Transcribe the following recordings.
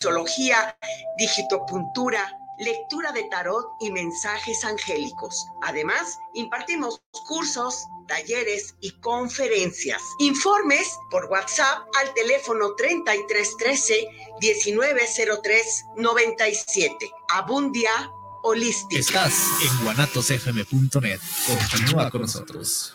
reflexología, digitopuntura, lectura de tarot y mensajes angélicos. Además, impartimos cursos, talleres y conferencias. Informes por WhatsApp al teléfono 3313 1903 97. Abundia Holística. Estás en guanatosfm.net. Continúa con nosotros.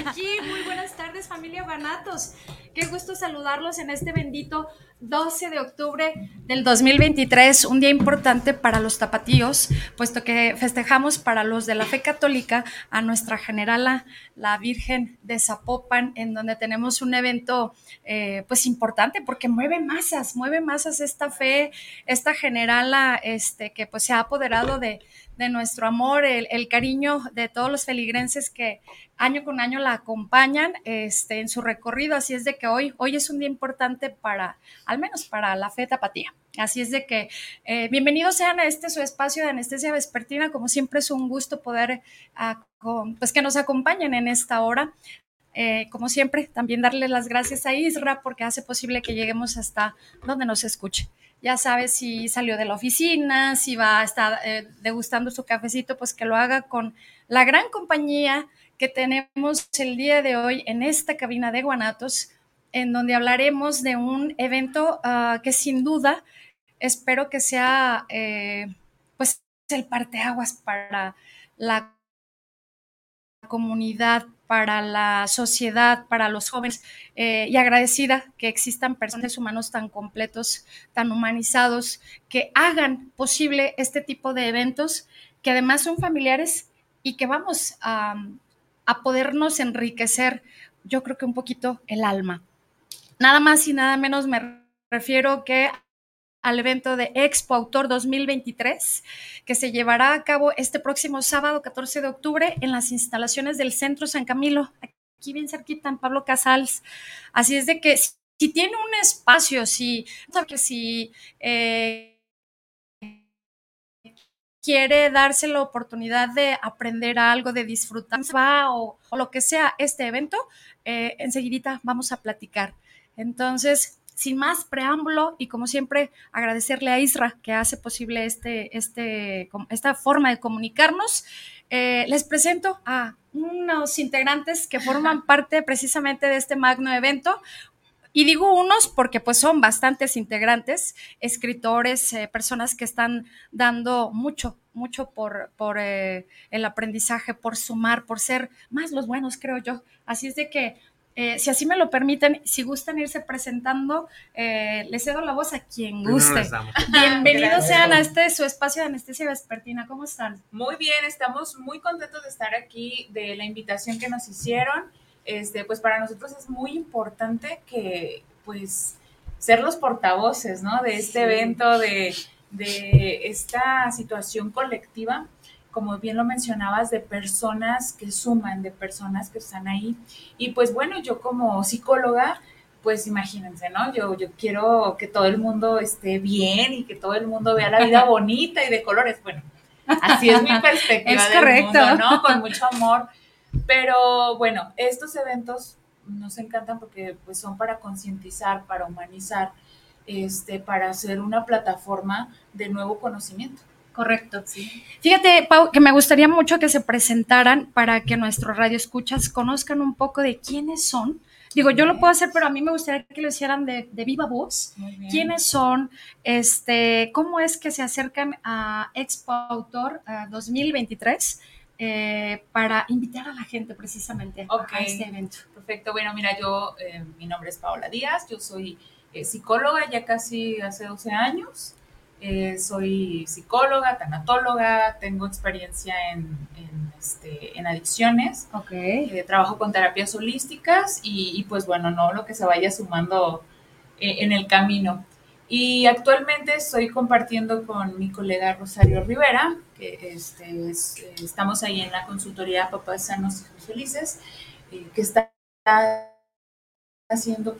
Muy buenas tardes, familia Banatos. Qué gusto saludarlos en este bendito 12 de octubre del 2023, un día importante para los tapatíos, puesto que festejamos para los de la fe católica a nuestra generala, la Virgen de Zapopan, en donde tenemos un evento eh, pues importante porque mueve masas, mueve masas esta fe, esta generala este, que pues se ha apoderado de, de nuestro amor, el, cariño de todos los feligrenses que año con año la acompañan este, en su recorrido. Así es de que hoy, hoy es un día importante para, al menos para la fe tapatía. Así es de que eh, bienvenidos sean a este su espacio de anestesia vespertina. Como siempre es un gusto poder, uh, con, pues que nos acompañen en esta hora. Eh, como siempre, también darle las gracias a Isra porque hace posible que lleguemos hasta donde nos escuche ya sabe si salió de la oficina, si va a estar eh, degustando su cafecito, pues que lo haga con la gran compañía que tenemos el día de hoy en esta cabina de Guanatos, en donde hablaremos de un evento uh, que sin duda espero que sea eh, pues el parteaguas para la comunidad para la sociedad, para los jóvenes, eh, y agradecida que existan personas humanos tan completos, tan humanizados, que hagan posible este tipo de eventos, que además son familiares y que vamos a podernos enriquecer, yo creo que un poquito el alma. Nada más y nada menos me refiero que al evento de Expo Autor 2023, que se llevará a cabo este próximo sábado 14 de octubre en las instalaciones del Centro San Camilo, aquí bien cerquita en Pablo Casals. Así es de que si tiene un espacio, si, si eh, quiere darse la oportunidad de aprender algo, de disfrutar o, lo que sea este evento, eh, enseguidita vamos a platicar. Entonces, sin más preámbulo y como siempre agradecerle a Isra que hace posible este, este, esta forma de comunicarnos. Eh, les presento a unos integrantes que forman parte precisamente de este magno evento. Y digo unos porque pues son bastantes integrantes, escritores, eh, personas que están dando mucho, mucho por, por eh, el aprendizaje, por sumar, por ser más los buenos, creo yo. Así es de que eh, si así me lo permiten, si gustan irse presentando, eh, les cedo la voz a quien guste. Bienvenidos sean a este su espacio de anestesia vespertina. ¿Cómo están? Muy bien, estamos muy contentos de estar aquí, de la invitación que nos hicieron. Este, pues para nosotros es muy importante que, pues, ser los portavoces, ¿no? De este sí. evento, de, de esta situación colectiva como bien lo mencionabas, de personas que suman, de personas que están ahí. Y pues bueno, yo como psicóloga, pues imagínense, ¿no? Yo, yo quiero que todo el mundo esté bien y que todo el mundo vea la vida bonita y de colores. Bueno, así es mi perspectiva. es correcto. Mundo, ¿no? Con mucho amor. Pero bueno, estos eventos nos encantan porque pues son para concientizar, para humanizar, este, para hacer una plataforma de nuevo conocimiento. Correcto. Sí. Fíjate, Pau, que me gustaría mucho que se presentaran para que nuestros radioescuchas conozcan un poco de quiénes son. Digo, yo lo puedo hacer, pero a mí me gustaría que lo hicieran de, de viva voz. ¿Quiénes son? Este, ¿Cómo es que se acercan a Expo Autor uh, 2023? Eh, para invitar a la gente precisamente okay. a este evento. Perfecto. Bueno, mira, yo, eh, mi nombre es Paola Díaz, yo soy eh, psicóloga ya casi hace 12 años. Eh, soy psicóloga, tanatóloga, tengo experiencia en, en, este, en adicciones, okay. eh, trabajo con terapias holísticas y, y, pues bueno, no lo que se vaya sumando eh, en el camino. Y actualmente estoy compartiendo con mi colega Rosario Rivera, que este, estamos ahí en la consultoría Papás Sanos y Felices, eh, que está haciendo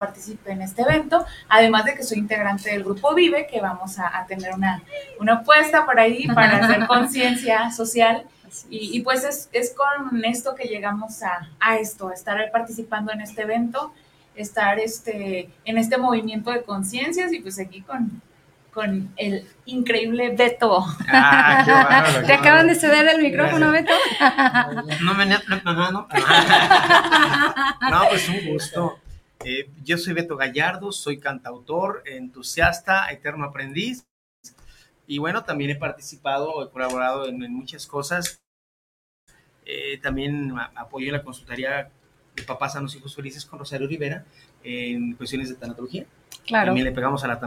participe en este evento, además de que soy integrante del grupo Vive, que vamos a, tener una, una apuesta por ahí para hacer conciencia social. Y, y, pues es, es, con esto que llegamos a, a, esto, a estar participando en este evento, estar este, en este movimiento de conciencias y pues aquí con, con el increíble Beto. Ah, ¿Te acaban de ceder el micrófono, Beto? No, me, no, no, no. No, pues un gusto. Eh, yo soy Beto Gallardo, soy cantautor, entusiasta, eterno aprendiz. Y bueno, también he participado, he colaborado en, muchas cosas. Eh, también apoyo en la consultoría de Papás a los Hijos Felices con Rosario Rivera en cuestiones de tanatología. Claro. También le pegamos a la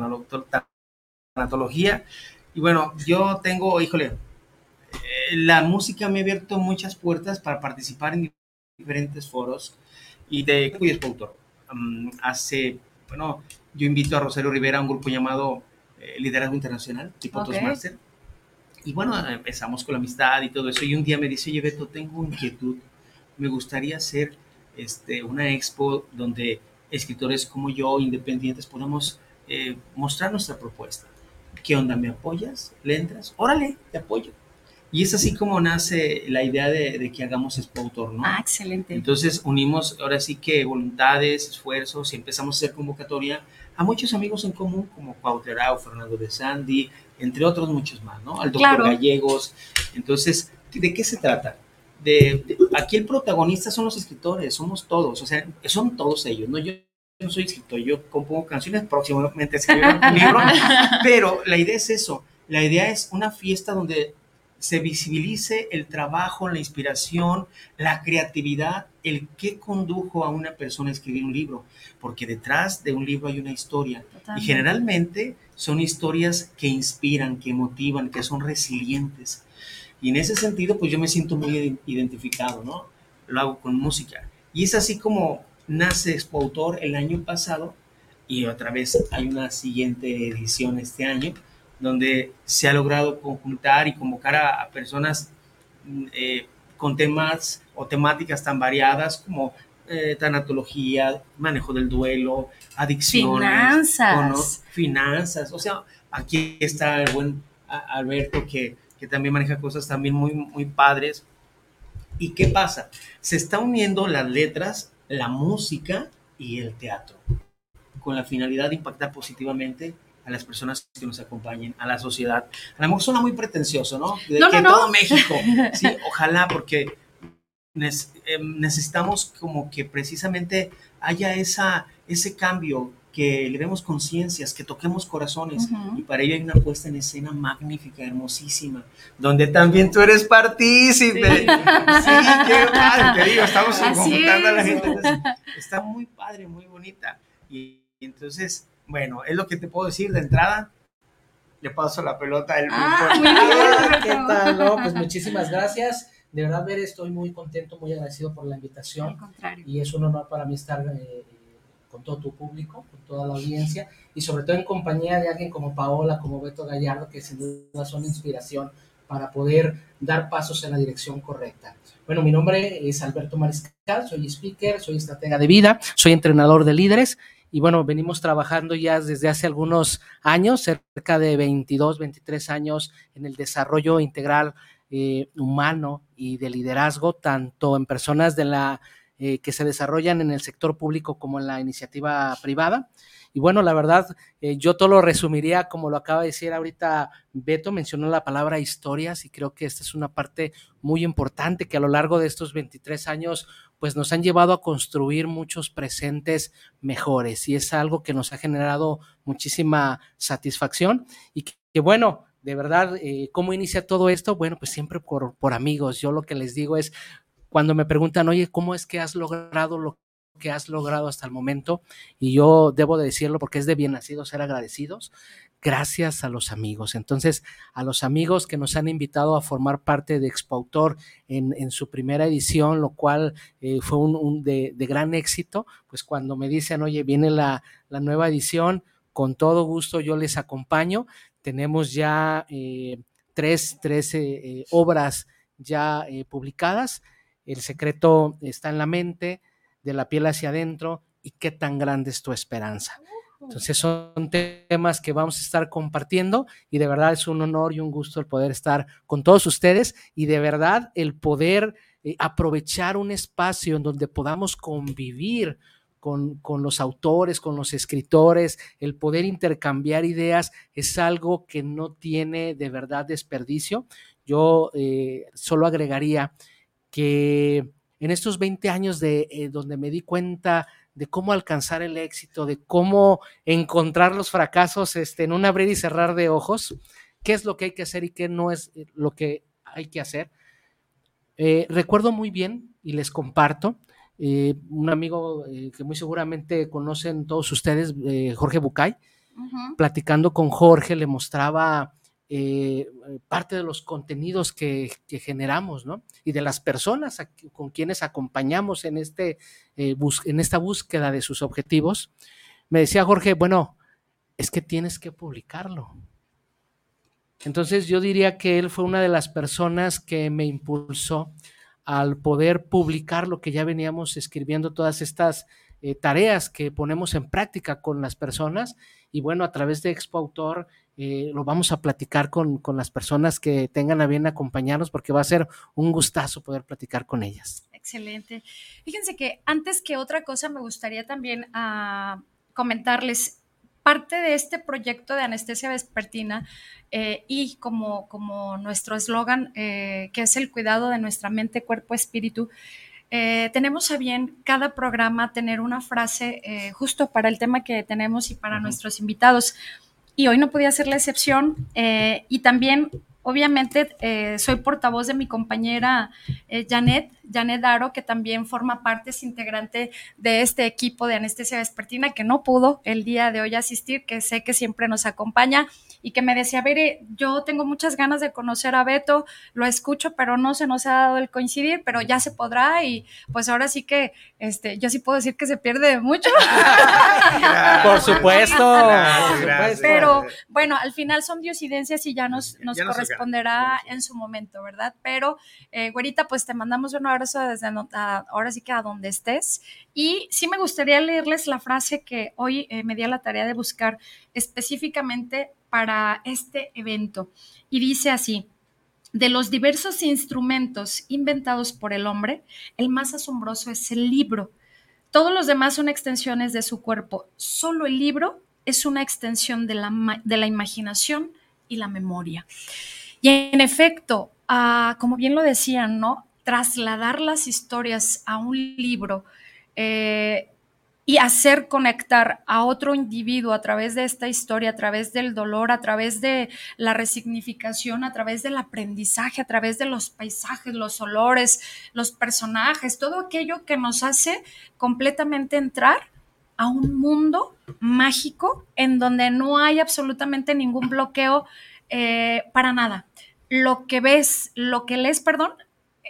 tanatología. Y bueno, yo tengo, híjole, eh, la música me ha abierto muchas puertas para participar en diferentes foros y de cuyo es autor hace, bueno, yo invito a Rosario Rivera a un grupo llamado eh, Liderazgo Internacional, tipo okay. Toastmaster. Y bueno, empezamos con la amistad y todo eso. Y un día me dice, oye, Beto, tengo inquietud. Me gustaría hacer este, una expo donde escritores como yo, independientes, podamos eh, mostrar nuestra propuesta. ¿Qué onda? ¿Me apoyas? ¿Le entras? Órale, te apoyo. Y es así como nace la idea de, que hagamos Spoutor, ¿no? Ah, excelente. Entonces unimos ahora sí que voluntades, esfuerzos y empezamos a hacer convocatoria a muchos amigos en común, como Cuauhterao, Fernando de Sandy, entre otros muchos más, ¿no? Al doctor Gallegos. Entonces, ¿de qué se trata? De, aquí el protagonista son los escritores, somos todos, o sea, son todos ellos, ¿no? Yo no soy escritor, yo compongo canciones, próximamente escribiré un libro, pero la idea es eso, la idea es una fiesta donde se visibilice el trabajo, la inspiración, la creatividad, el qué condujo a una persona a escribir un libro, porque detrás de un libro hay una historia y generalmente son historias que inspiran, que motivan, que son resilientes. Y en ese sentido, pues yo me siento muy identificado, ¿no? Lo hago con música. Y es así como nace Expo Autor el año pasado y otra vez hay una siguiente edición este año donde se ha logrado conjuntar y convocar a, personas mm, eh, con temas o temáticas tan variadas como eh, tanatología, manejo del duelo, adicciones, finanzas, finanzas. O sea, aquí está el buen Alberto que, que también maneja cosas también muy, muy padres. ¿Y qué pasa? Se está uniendo las letras, la música y el teatro con la finalidad de impactar positivamente a las personas que nos acompañen, a la sociedad. A lo mejor suena muy pretencioso, ¿no? De que todo México. Sí, ojalá, porque em, necesitamos como que precisamente haya esa, ese cambio, que le demos conciencias, que toquemos corazones. Y para ello hay una puesta en escena magnífica, hermosísima, donde también tú eres partícipe. Sí, qué padre, te digo, estamos conjuntando a la gente. está muy padre, muy bonita. y entonces bueno, es lo que te puedo decir de entrada. Le paso la pelota al ah, ¿Qué tal? No, pues muchísimas gracias. De verdad, Ver, estoy muy contento, muy agradecido por la invitación. Y es un honor para mí estar eh, con todo tu público, con toda la audiencia y sobre todo en compañía de alguien como Paola, como Beto Gallardo, que sin duda son inspiración para poder dar pasos en la dirección correcta. Bueno, mi nombre es Alberto Mariscal, soy speaker, soy estratega de vida, soy entrenador de líderes y bueno, venimos trabajando ya desde hace algunos años, cerca de 22, 23 años en el desarrollo integral eh, humano y de liderazgo, tanto en personas de la, eh, que se desarrollan en el sector público como en la iniciativa privada. Y bueno, la verdad, eh, yo todo lo resumiría como lo acaba de decir ahorita Beto, mencionó la palabra historias y creo que esta es una parte muy importante que a lo largo de estos 23 años pues nos han llevado a construir muchos presentes mejores y es algo que nos ha generado muchísima satisfacción y que, bueno, de verdad, eh, ¿cómo inicia todo esto? Bueno, pues siempre por, por amigos. Yo lo que les digo es, cuando me preguntan, oye, ¿cómo es que has logrado lo que has logrado hasta el momento y yo debo de decirlo porque es de bien nacido ser agradecidos gracias a los amigos. Entonces, a los amigos que nos han invitado a formar parte de Expoautor en, en su primera edición, lo cual eh, fue un, de, gran éxito, pues cuando me dicen, oye, viene la, nueva edición, con todo gusto yo les acompaño. Tenemos ya eh, tres, tres eh, obras ya publicadas. El secreto está en la mente, de la piel hacia adentro y qué tan grande es tu esperanza. Entonces son temas que vamos a estar compartiendo y de verdad es un honor y un gusto el poder estar con todos ustedes y de verdad el poder eh, aprovechar un espacio en donde podamos convivir con, los autores, con los escritores, el poder intercambiar ideas es algo que no tiene de verdad desperdicio. Yo eh, solo agregaría que en estos 20 años de eh, donde me di cuenta de cómo alcanzar el éxito, de cómo encontrar los fracasos este, en un abrir y cerrar de ojos, qué es lo que hay que hacer y qué no es eh, lo que hay que hacer. Eh, recuerdo muy bien y les comparto, eh, un amigo que muy seguramente conocen todos ustedes, Jorge Bucay, platicando con Jorge le mostraba eh, parte de los contenidos que, generamos, ¿no? Y de las personas con quienes acompañamos en, este, eh, en esta búsqueda de sus objetivos, me decía Jorge, bueno, es que tienes que publicarlo. Entonces yo diría que él fue una de las personas que me impulsó al poder publicar lo que ya veníamos escribiendo, todas estas eh, tareas que ponemos en práctica con las personas. Y bueno, a través de Expo Autor eh, lo vamos a platicar con, las personas que tengan a bien acompañarnos porque va a ser un gustazo poder platicar con ellas. Excelente. Fíjense que antes que otra cosa me gustaría también ah, comentarles parte de este proyecto de anestesia vespertina eh, y como, como nuestro eslogan, eh, que es el cuidado de nuestra mente, cuerpo, espíritu, tenemos a bien cada programa tener una frase justo para el tema que tenemos y para nuestros invitados y hoy no podía ser la excepción. Eh, y también, obviamente, eh, soy portavoz de mi compañera eh, Janet, Janet Daro, que también forma parte, es integrante de este equipo de anestesia vespertina, que no pudo el día de hoy asistir, que sé que siempre nos acompaña y que me decía, ver, yo tengo muchas ganas de conocer a Beto, lo escucho, pero no se nos ha dado el coincidir, pero ya se podrá y pues ahora sí que, este, yo sí puedo decir que se pierde mucho. Por supuesto. Pero bueno, al final son diosidencias y ya nos, nos corresponderá en su momento, ¿verdad? Pero, eh, güerita, pues te mandamos un abrazo desde ahora sí que a donde estés. Y sí me gustaría leerles la frase que hoy eh, me di a la tarea de buscar específicamente para este evento. Y dice así, de los diversos instrumentos inventados por el hombre, el más asombroso es el libro. Todos los demás son extensiones de su cuerpo. Solo el libro es una extensión de la, de la imaginación y la memoria. Y en efecto, ah, como bien lo decían, ¿no? Trasladar las historias a un libro eh, y hacer conectar a otro individuo a través de esta historia, a través del dolor, a través de la resignificación, a través del aprendizaje, a través de los paisajes, los olores, los personajes, todo aquello que nos hace completamente entrar a un mundo mágico en donde no hay absolutamente ningún bloqueo eh, para nada. Lo que ves, lo que lees, perdón,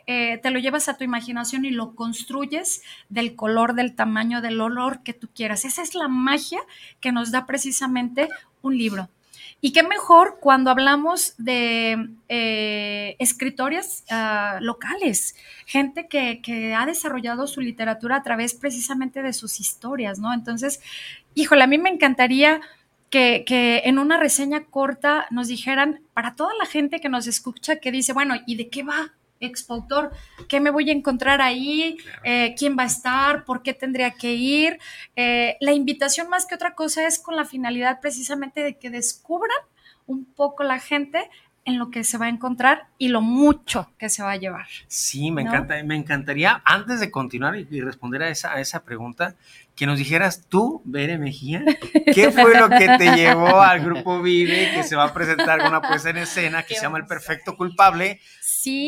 eh, te lo llevas a tu imaginación y lo construyes del color, del tamaño, del olor que tú quieras. Esa es la magia que nos da precisamente un libro. Y qué mejor cuando hablamos de eh, ah, locales, gente que, ha desarrollado su literatura a través precisamente de sus historias, ¿no? Entonces, híjole, a mí me encantaría que, que, en una reseña corta nos dijeran, para toda la gente que nos escucha, que dice, bueno, ¿y de qué va expautor, ¿qué me voy a encontrar ahí? Eh, ¿Quién va a estar? ¿Por qué tendría que ir? Eh, la invitación más que otra cosa es con la finalidad precisamente de que descubran un poco la gente en lo que se va a encontrar y lo mucho que se va a llevar. Sí, me encanta, me encantaría, antes de continuar y, responder a esa, a esa pregunta, que nos dijeras tú, Bere Mejía, ¿qué fue lo que te llevó al grupo Vive, que se va a presentar con una puesta en escena que se llama El Perfecto Culpable,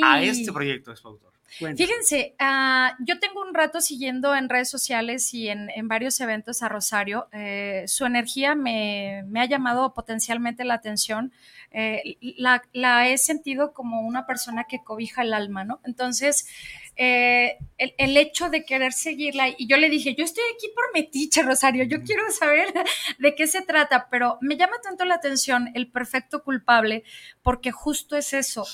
a este proyecto de su autor? Fíjense, uh, yo tengo un rato siguiendo en redes sociales y en, en varios eventos a Rosario. Eh, su energía me, me, ha llamado potencialmente la atención. Eh, la, la, he sentido como una persona que cobija el alma, ¿no? Entonces, eh, el, el, hecho de querer seguirla, y yo le dije, yo estoy aquí por metiche, Rosario, yo quiero saber de qué se trata, pero me llama tanto la atención el perfecto culpable, porque justo es eso.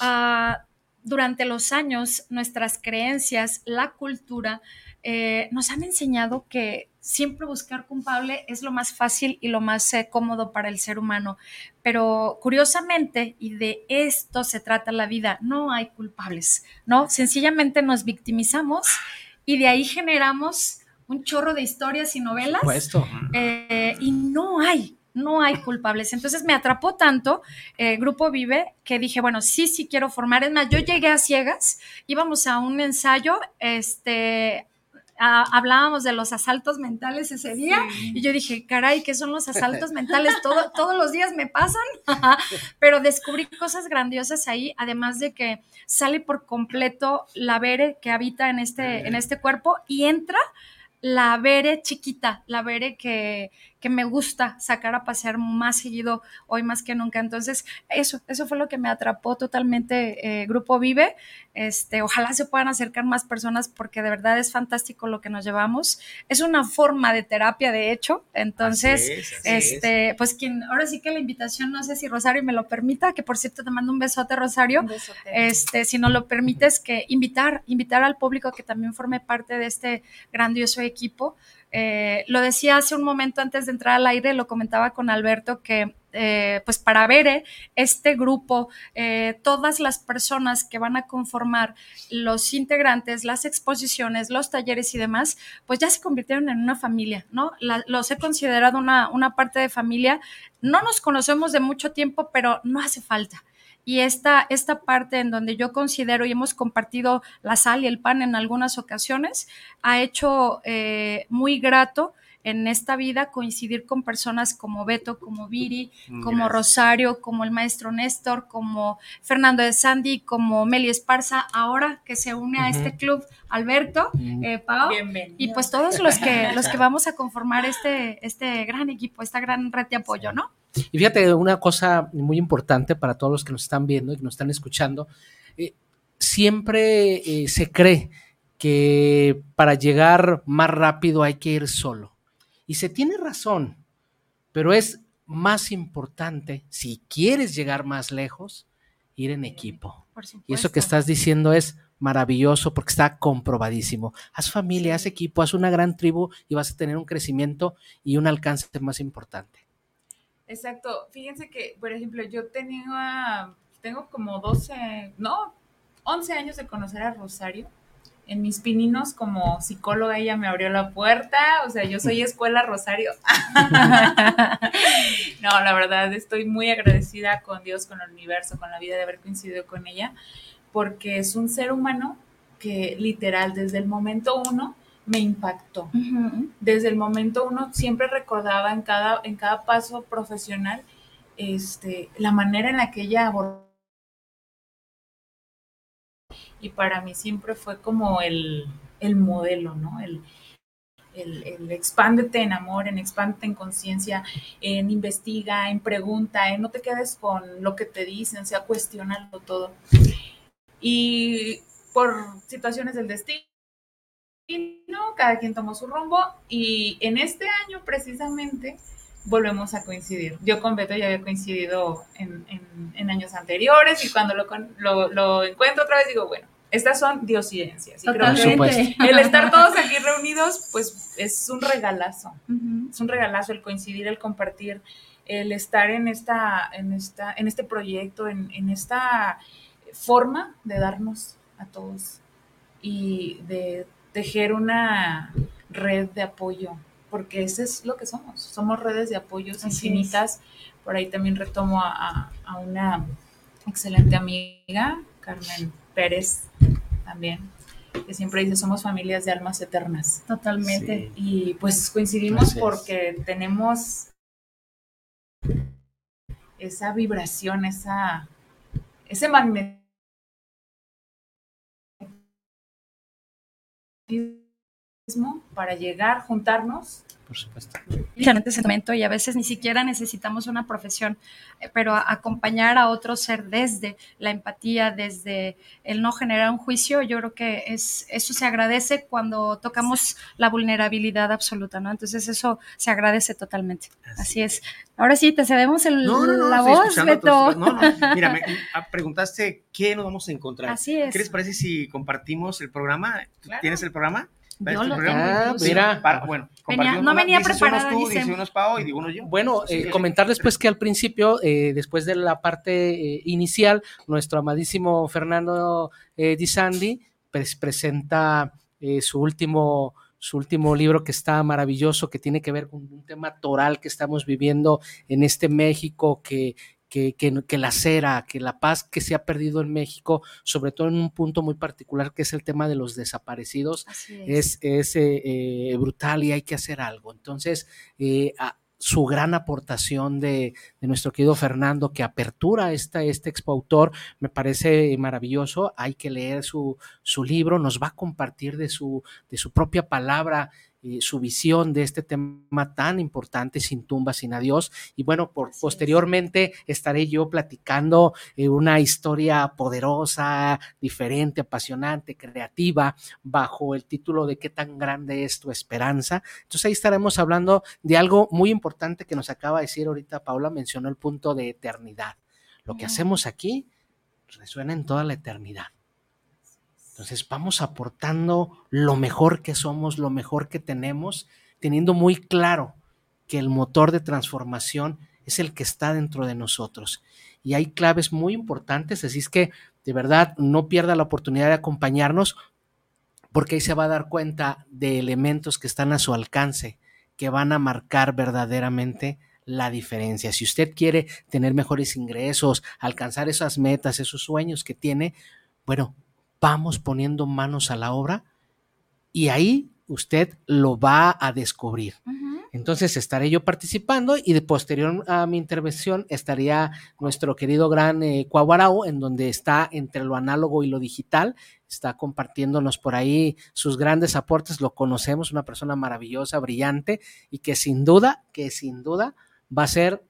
Uh, durante los años nuestras creencias, la cultura, eh, nos han enseñado que siempre buscar culpable es lo más fácil y lo más eh, cómodo para el ser humano. Pero curiosamente, y de esto se trata la vida, no hay culpables, ¿no? Sencillamente nos victimizamos y de ahí generamos un chorro de historias y novelas. Eh, y no hay, no hay culpables. Entonces me atrapó tanto eh, Grupo Vive que dije, bueno, sí, sí quiero formar. Es más, yo llegué a ciegas, íbamos a un ensayo, este, hablábamos de los asaltos mentales ese día y yo dije, caray, ¿qué son los asaltos mentales? Todo, todos los días me pasan, pero descubrí cosas grandiosas ahí, además de que sale por completo la Bere que habita en este, en este cuerpo y entra la Bere chiquita, la Bere que, que me gusta sacar a pasear más seguido hoy más que nunca. Entonces, eso, eso fue lo que me atrapó totalmente eh, Grupo Vive. Este, ojalá se puedan acercar más personas porque de verdad es fantástico lo que nos llevamos. Es una forma de terapia, de hecho. Entonces, este, pues quien, ahora sí que la invitación, no sé si Rosario me lo permita, que por cierto te mando un besote, Rosario. Este, si no lo permites, que invitar, invitar al público que también forme parte de este grandioso equipo. Eh, lo decía hace un momento antes de entrar al aire, lo comentaba con Alberto, que eh, pues para ver este grupo, eh, todas las personas que van a conformar los integrantes, las exposiciones, los talleres y demás, pues ya se convirtieron en una familia, ¿no? los he considerado una, una parte de familia. No nos conocemos de mucho tiempo, pero no hace falta. Y esta, esta parte en donde yo considero y hemos compartido la sal y el pan en algunas ocasiones, ha hecho eh, muy grato en esta vida coincidir con personas como Beto, como Viri, mm, como Rosario, como el maestro Néstor, como Fernando de Sandy, como Meli Esparza, ahora que se une a este club Alberto, mm. eh, Pau, y pues todos los que, los que vamos a conformar este, este gran equipo, esta gran red de apoyo, ¿no? Y fíjate, una cosa muy importante para todos los que nos están viendo y que nos están escuchando, eh, siempre eh, se cree que para llegar más rápido hay que ir solo. Y se tiene razón, pero es más importante, si quieres llegar más lejos, ir en equipo. Y eso que estás diciendo es maravilloso porque está comprobadísimo. Haz familia, haz equipo, haz una gran tribu y vas a tener un crecimiento y un alcance más importante. Exacto. Fíjense que, por ejemplo, yo tenía, tengo como 12, no, 11 años de conocer a Rosario. En mis pininos como psicóloga ella me abrió la puerta, o sea, yo soy escuela Rosario. no, la verdad estoy muy agradecida con Dios, con el universo, con la vida de haber coincidido con ella, porque es un ser humano que literal desde el momento uno me impactó. Desde el momento uno siempre recordaba en cada, en cada paso profesional este, la manera en la que ella abordó. Y para mí siempre fue como el, modelo, ¿no? El, el, expándete en amor, en expándete en conciencia, en investiga, en pregunta, en no te quedes con lo que te dicen, sea, cuestionarlo todo. Y por situaciones del destino, no, cada quien tomó su rumbo y en este año precisamente volvemos a coincidir. Yo con Beto ya había coincidido en, años anteriores y cuando lo, lo, encuentro otra vez digo, bueno, estas son diosidencias. Y creo que el estar todos aquí reunidos, pues es un regalazo. Es un regalazo el coincidir, el compartir, el estar en esta, en esta, en este proyecto, en, en esta forma de darnos a todos y de tejer una red de apoyo, porque eso es lo que somos, somos redes de apoyo infinitas. Por ahí también retomo a, una excelente amiga, Carmen Pérez, también, que siempre dice, somos familias de almas eternas. Totalmente. Y pues coincidimos porque tenemos esa vibración, esa, ese magnetismo these para llegar, juntarnos por supuesto. Diferente sentimiento y a veces ni siquiera necesitamos una profesión, eh, pero acompañar a otro ser desde la empatía, desde el no generar un juicio, yo creo que es, eso se agradece cuando tocamos la vulnerabilidad absoluta, ¿no? Entonces eso se agradece totalmente. Así, es. Ahora sí, te cedemos el, la voz, Beto. No, no, mira, me ah, preguntaste qué nos vamos a encontrar. Así es. ¿Qué les parece si compartimos el programa? ¿Tienes el programa? Yo lo ah, mira. bueno, no venía preparada. Tú, dice unos Pau y digo uno yo. Bueno, eh, comentar después que al principio, eh, después de la parte eh, inicial, nuestro amadísimo Fernando Di Sandy pues, presenta su último su último libro que está maravilloso, que tiene que ver con un tema toral que estamos viviendo en este México que, que, que, la cera, que la paz que se ha perdido en México, sobre todo en un punto muy particular que es el tema de los desaparecidos, es, es, eh, eh, brutal y hay que hacer algo. Entonces, eh, su gran aportación de, de, nuestro querido Fernando que apertura esta, este expo autor me parece maravilloso. Hay que leer su, su libro, nos va a compartir de su, de su propia palabra su visión de este tema tan importante, sin tumba, sin adiós. Y bueno, por, posteriormente estaré yo platicando eh, una historia poderosa, diferente, apasionante, creativa, bajo el título de qué tan grande es tu esperanza. Entonces ahí estaremos hablando de algo muy importante que nos acaba de decir ahorita Paula, mencionó el punto de eternidad. Lo que hacemos aquí resuena en toda la eternidad. Entonces vamos aportando lo mejor que somos, lo mejor que tenemos, teniendo muy claro que el motor de transformación es el que está dentro de nosotros. Y hay claves muy importantes, así es que de verdad no pierda la oportunidad de acompañarnos porque ahí se va a dar cuenta de elementos que están a su alcance, que van a marcar verdaderamente la diferencia. Si usted quiere tener mejores ingresos, alcanzar esas metas, esos sueños que tiene, bueno, vamos poniendo manos a la obra y ahí usted lo va a descubrir. Entonces estaré yo participando y de posterior a mi intervención estaría nuestro querido gran eh, en donde está entre lo análogo y lo digital, está compartiéndonos por ahí sus grandes aportes, lo conocemos, una persona maravillosa, brillante y que sin duda, que sin duda va a ser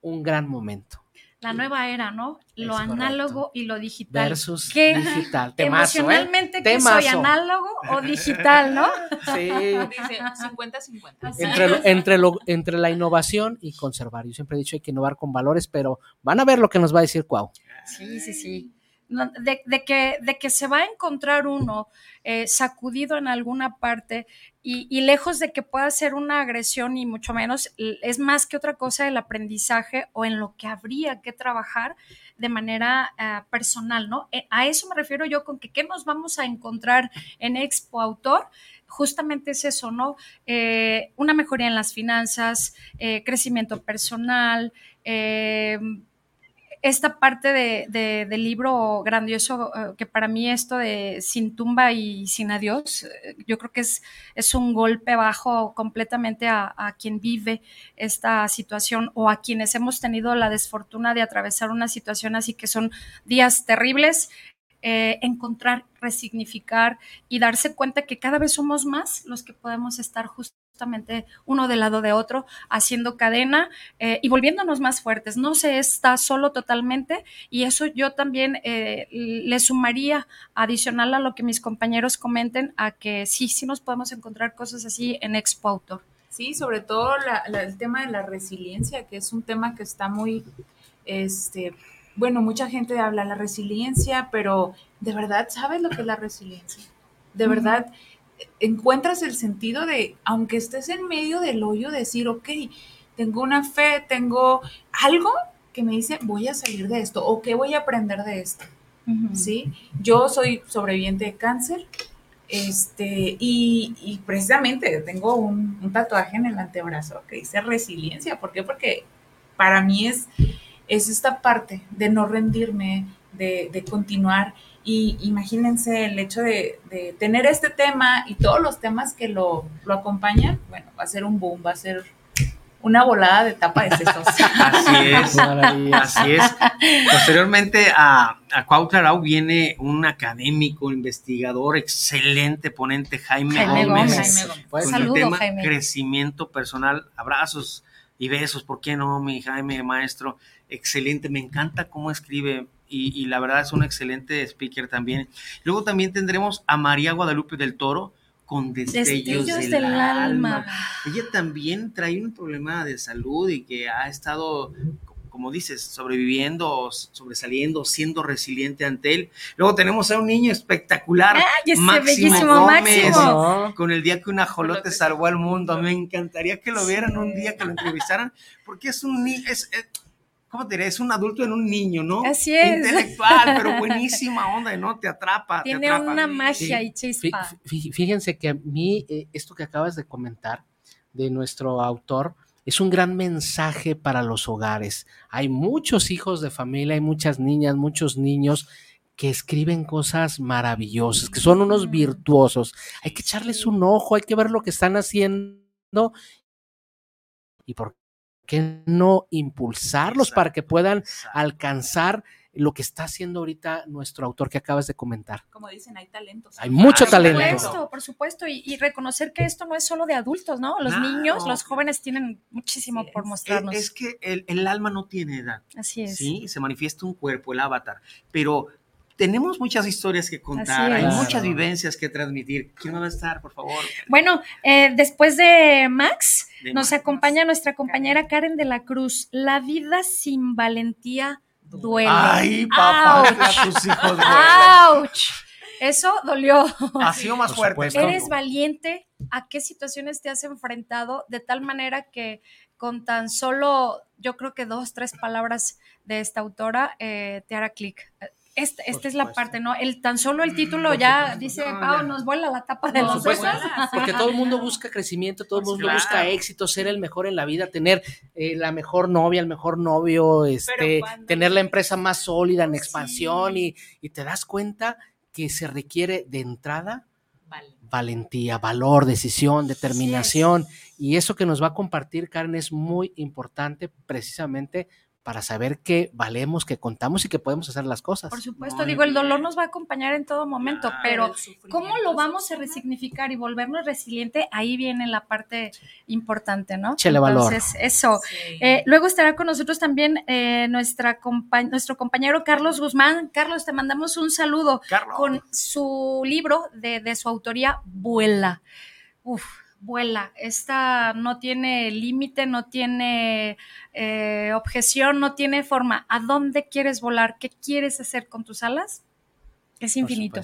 un gran momento la nueva era, ¿no? Lo análogo y lo digital. Versus digital. Temazo, ¿eh? emocionalmente, ¿eh? soy análogo o digital, no? Sí. Dice 50-50. Entre, entre, entre la innovación y conservar. Yo siempre he dicho hay que innovar con valores, pero van a ver lo que nos va a decir Cuau. Sí, sí, sí de, que, de que se va a encontrar uno eh, sacudido en alguna parte y, lejos de que pueda ser una agresión y mucho menos, es más que otra cosa el aprendizaje o en lo que habría que trabajar de manera eh, personal, ¿no? Eh, a eso me refiero yo con que qué nos vamos a encontrar en Expo Autor justamente es eso, ¿no? una mejoría en las finanzas, crecimiento personal, esta parte de, del libro grandioso, eh, que para mí esto de sin tumba y sin adiós, eh, yo creo que es, es un golpe bajo completamente a, a, quien vive esta situación o a quienes hemos tenido la desfortuna de atravesar una situación así que son días terribles. Eh, encontrar, resignificar y darse cuenta que cada vez somos más los que podemos estar justamente uno del lado de otro, haciendo cadena eh, y volviéndonos más fuertes. No se está solo totalmente y eso yo también eh, le sumaría adicional a lo que mis compañeros comenten, a que sí, sí nos podemos encontrar cosas así en Expo Autor. Sí, sobre todo el tema de la resiliencia, que es un tema que está muy, este, bueno, mucha gente habla de la resiliencia, pero ¿de verdad sabes lo que es la resiliencia? ¿De verdad encuentras el sentido de, aunque estés en medio del hoyo, decir, ok, tengo una fe, tengo algo que me dice, voy a salir de esto o qué voy a aprender de esto? ¿Sí? Yo soy sobreviviente de cáncer, este, y, precisamente tengo un, tatuaje en el antebrazo que dice resiliencia. ¿Por qué? Porque para mí es es esta parte de no rendirme, de, continuar. Y imagínense el hecho de, tener este tema y todos los temas que lo, acompañan, bueno, va a ser un boom, va a ser una volada de tapa de sesos. Así es, así es. Posteriormente a, a viene un académico, investigador, excelente ponente, Jaime, Jaime Gómez, Gómez. con Saludo, el tema Jaime. crecimiento personal. Abrazos y besos, ¿por qué no, mi Jaime, maestro? Excelente, me encanta cómo escribe y, y la verdad es un excelente speaker también. Luego también tendremos a María Guadalupe del Toro con destellos, Destellos del, del alma. alma. Ella también trae un problema de salud y que ha estado, como dices, sobreviviendo, sobresaliendo, siendo resiliente ante él. Luego tenemos a un niño espectacular, Ay, ese Máximo bellísimo Gómez, Máximo. con el día que un ajolote salvó al mundo. Me encantaría que lo vieran un día, que lo entrevistaran, porque es un niño, es, es- ¿cómo te diré? Es un adulto en un niño, ¿no? Así es. Intelectual, pero buenísima onda, ¿no? Te atrapa, Tiene te atrapa. una magia y chispa. fí- Fíjense que a mí eh, esto que acabas de comentar de nuestro autor es un gran mensaje para los hogares. Hay muchos hijos de familia, hay muchas niñas, muchos niños que escriben cosas maravillosas, que son unos virtuosos. Hay que echarles un ojo, hay que ver lo que están haciendo y por qué no impulsarlos para que puedan Exacto. alcanzar lo que está haciendo ahorita nuestro autor que acabas de comentar. Como dicen, hay talentos. Hay mucho Ah, Por talento. supuesto, por supuesto, y, y reconocer que esto no es solo de adultos, ¿no? Los niños, los jóvenes tienen muchísimo por mostrarnos. es que el, el alma no tiene edad. Así es. Sí, se manifiesta un cuerpo, el avatar, pero tenemos muchas historias que contar, hay muchas Claro. vivencias que transmitir. ¿Quién va a estar, por favor? Bueno, eh, después de Max, De nos Max. acompaña nuestra compañera Karen de la Cruz. La vida sin valentía duele. Ay, papá, Ouch. a tus hijos. ¡Auch! Eso dolió. Ha sido más fuerte. supuesto. ¿Eres valiente? ¿A qué situaciones te has enfrentado? De tal manera que con tan solo, yo creo que dos, tres palabras de esta autora, eh, te hará clic. Esta, esta es la parte, ¿no? El, tan solo el título Por ya supuesto. dice, No, Pau, ya. nos vuela la tapa de los sesos. Porque todo el mundo busca crecimiento, todo el Pues mundo claro. busca éxito, ser el mejor en la vida, tener eh, la mejor novia, el mejor novio, este, cuando- tener la empresa más sólida en Sí. expansión y, y te das cuenta que se requiere de entrada Vale. valentía, valor, decisión, determinación. Y eso que nos va a compartir Karen es muy importante precisamente para saber que valemos, que contamos y que podemos hacer las cosas. Por supuesto, Muy digo, el dolor nos va a acompañar en todo momento, Claro. pero ¿cómo lo vamos a resignificar y volvernos resiliente? Ahí viene la parte importante, ¿no? Échele valor. Entonces, eso. Sí. Eh, luego estará con nosotros también eh, nuestra compa- nuestro compañero Carlos Guzmán. Carlos, te mandamos un saludo Carlos. con su libro de, de su autoría, Vuela. Uf, vuela. Esta no tiene límite, no tiene eh, objeción, no tiene forma. ¿A dónde quieres volar? ¿Qué quieres hacer con tus alas? Es infinito.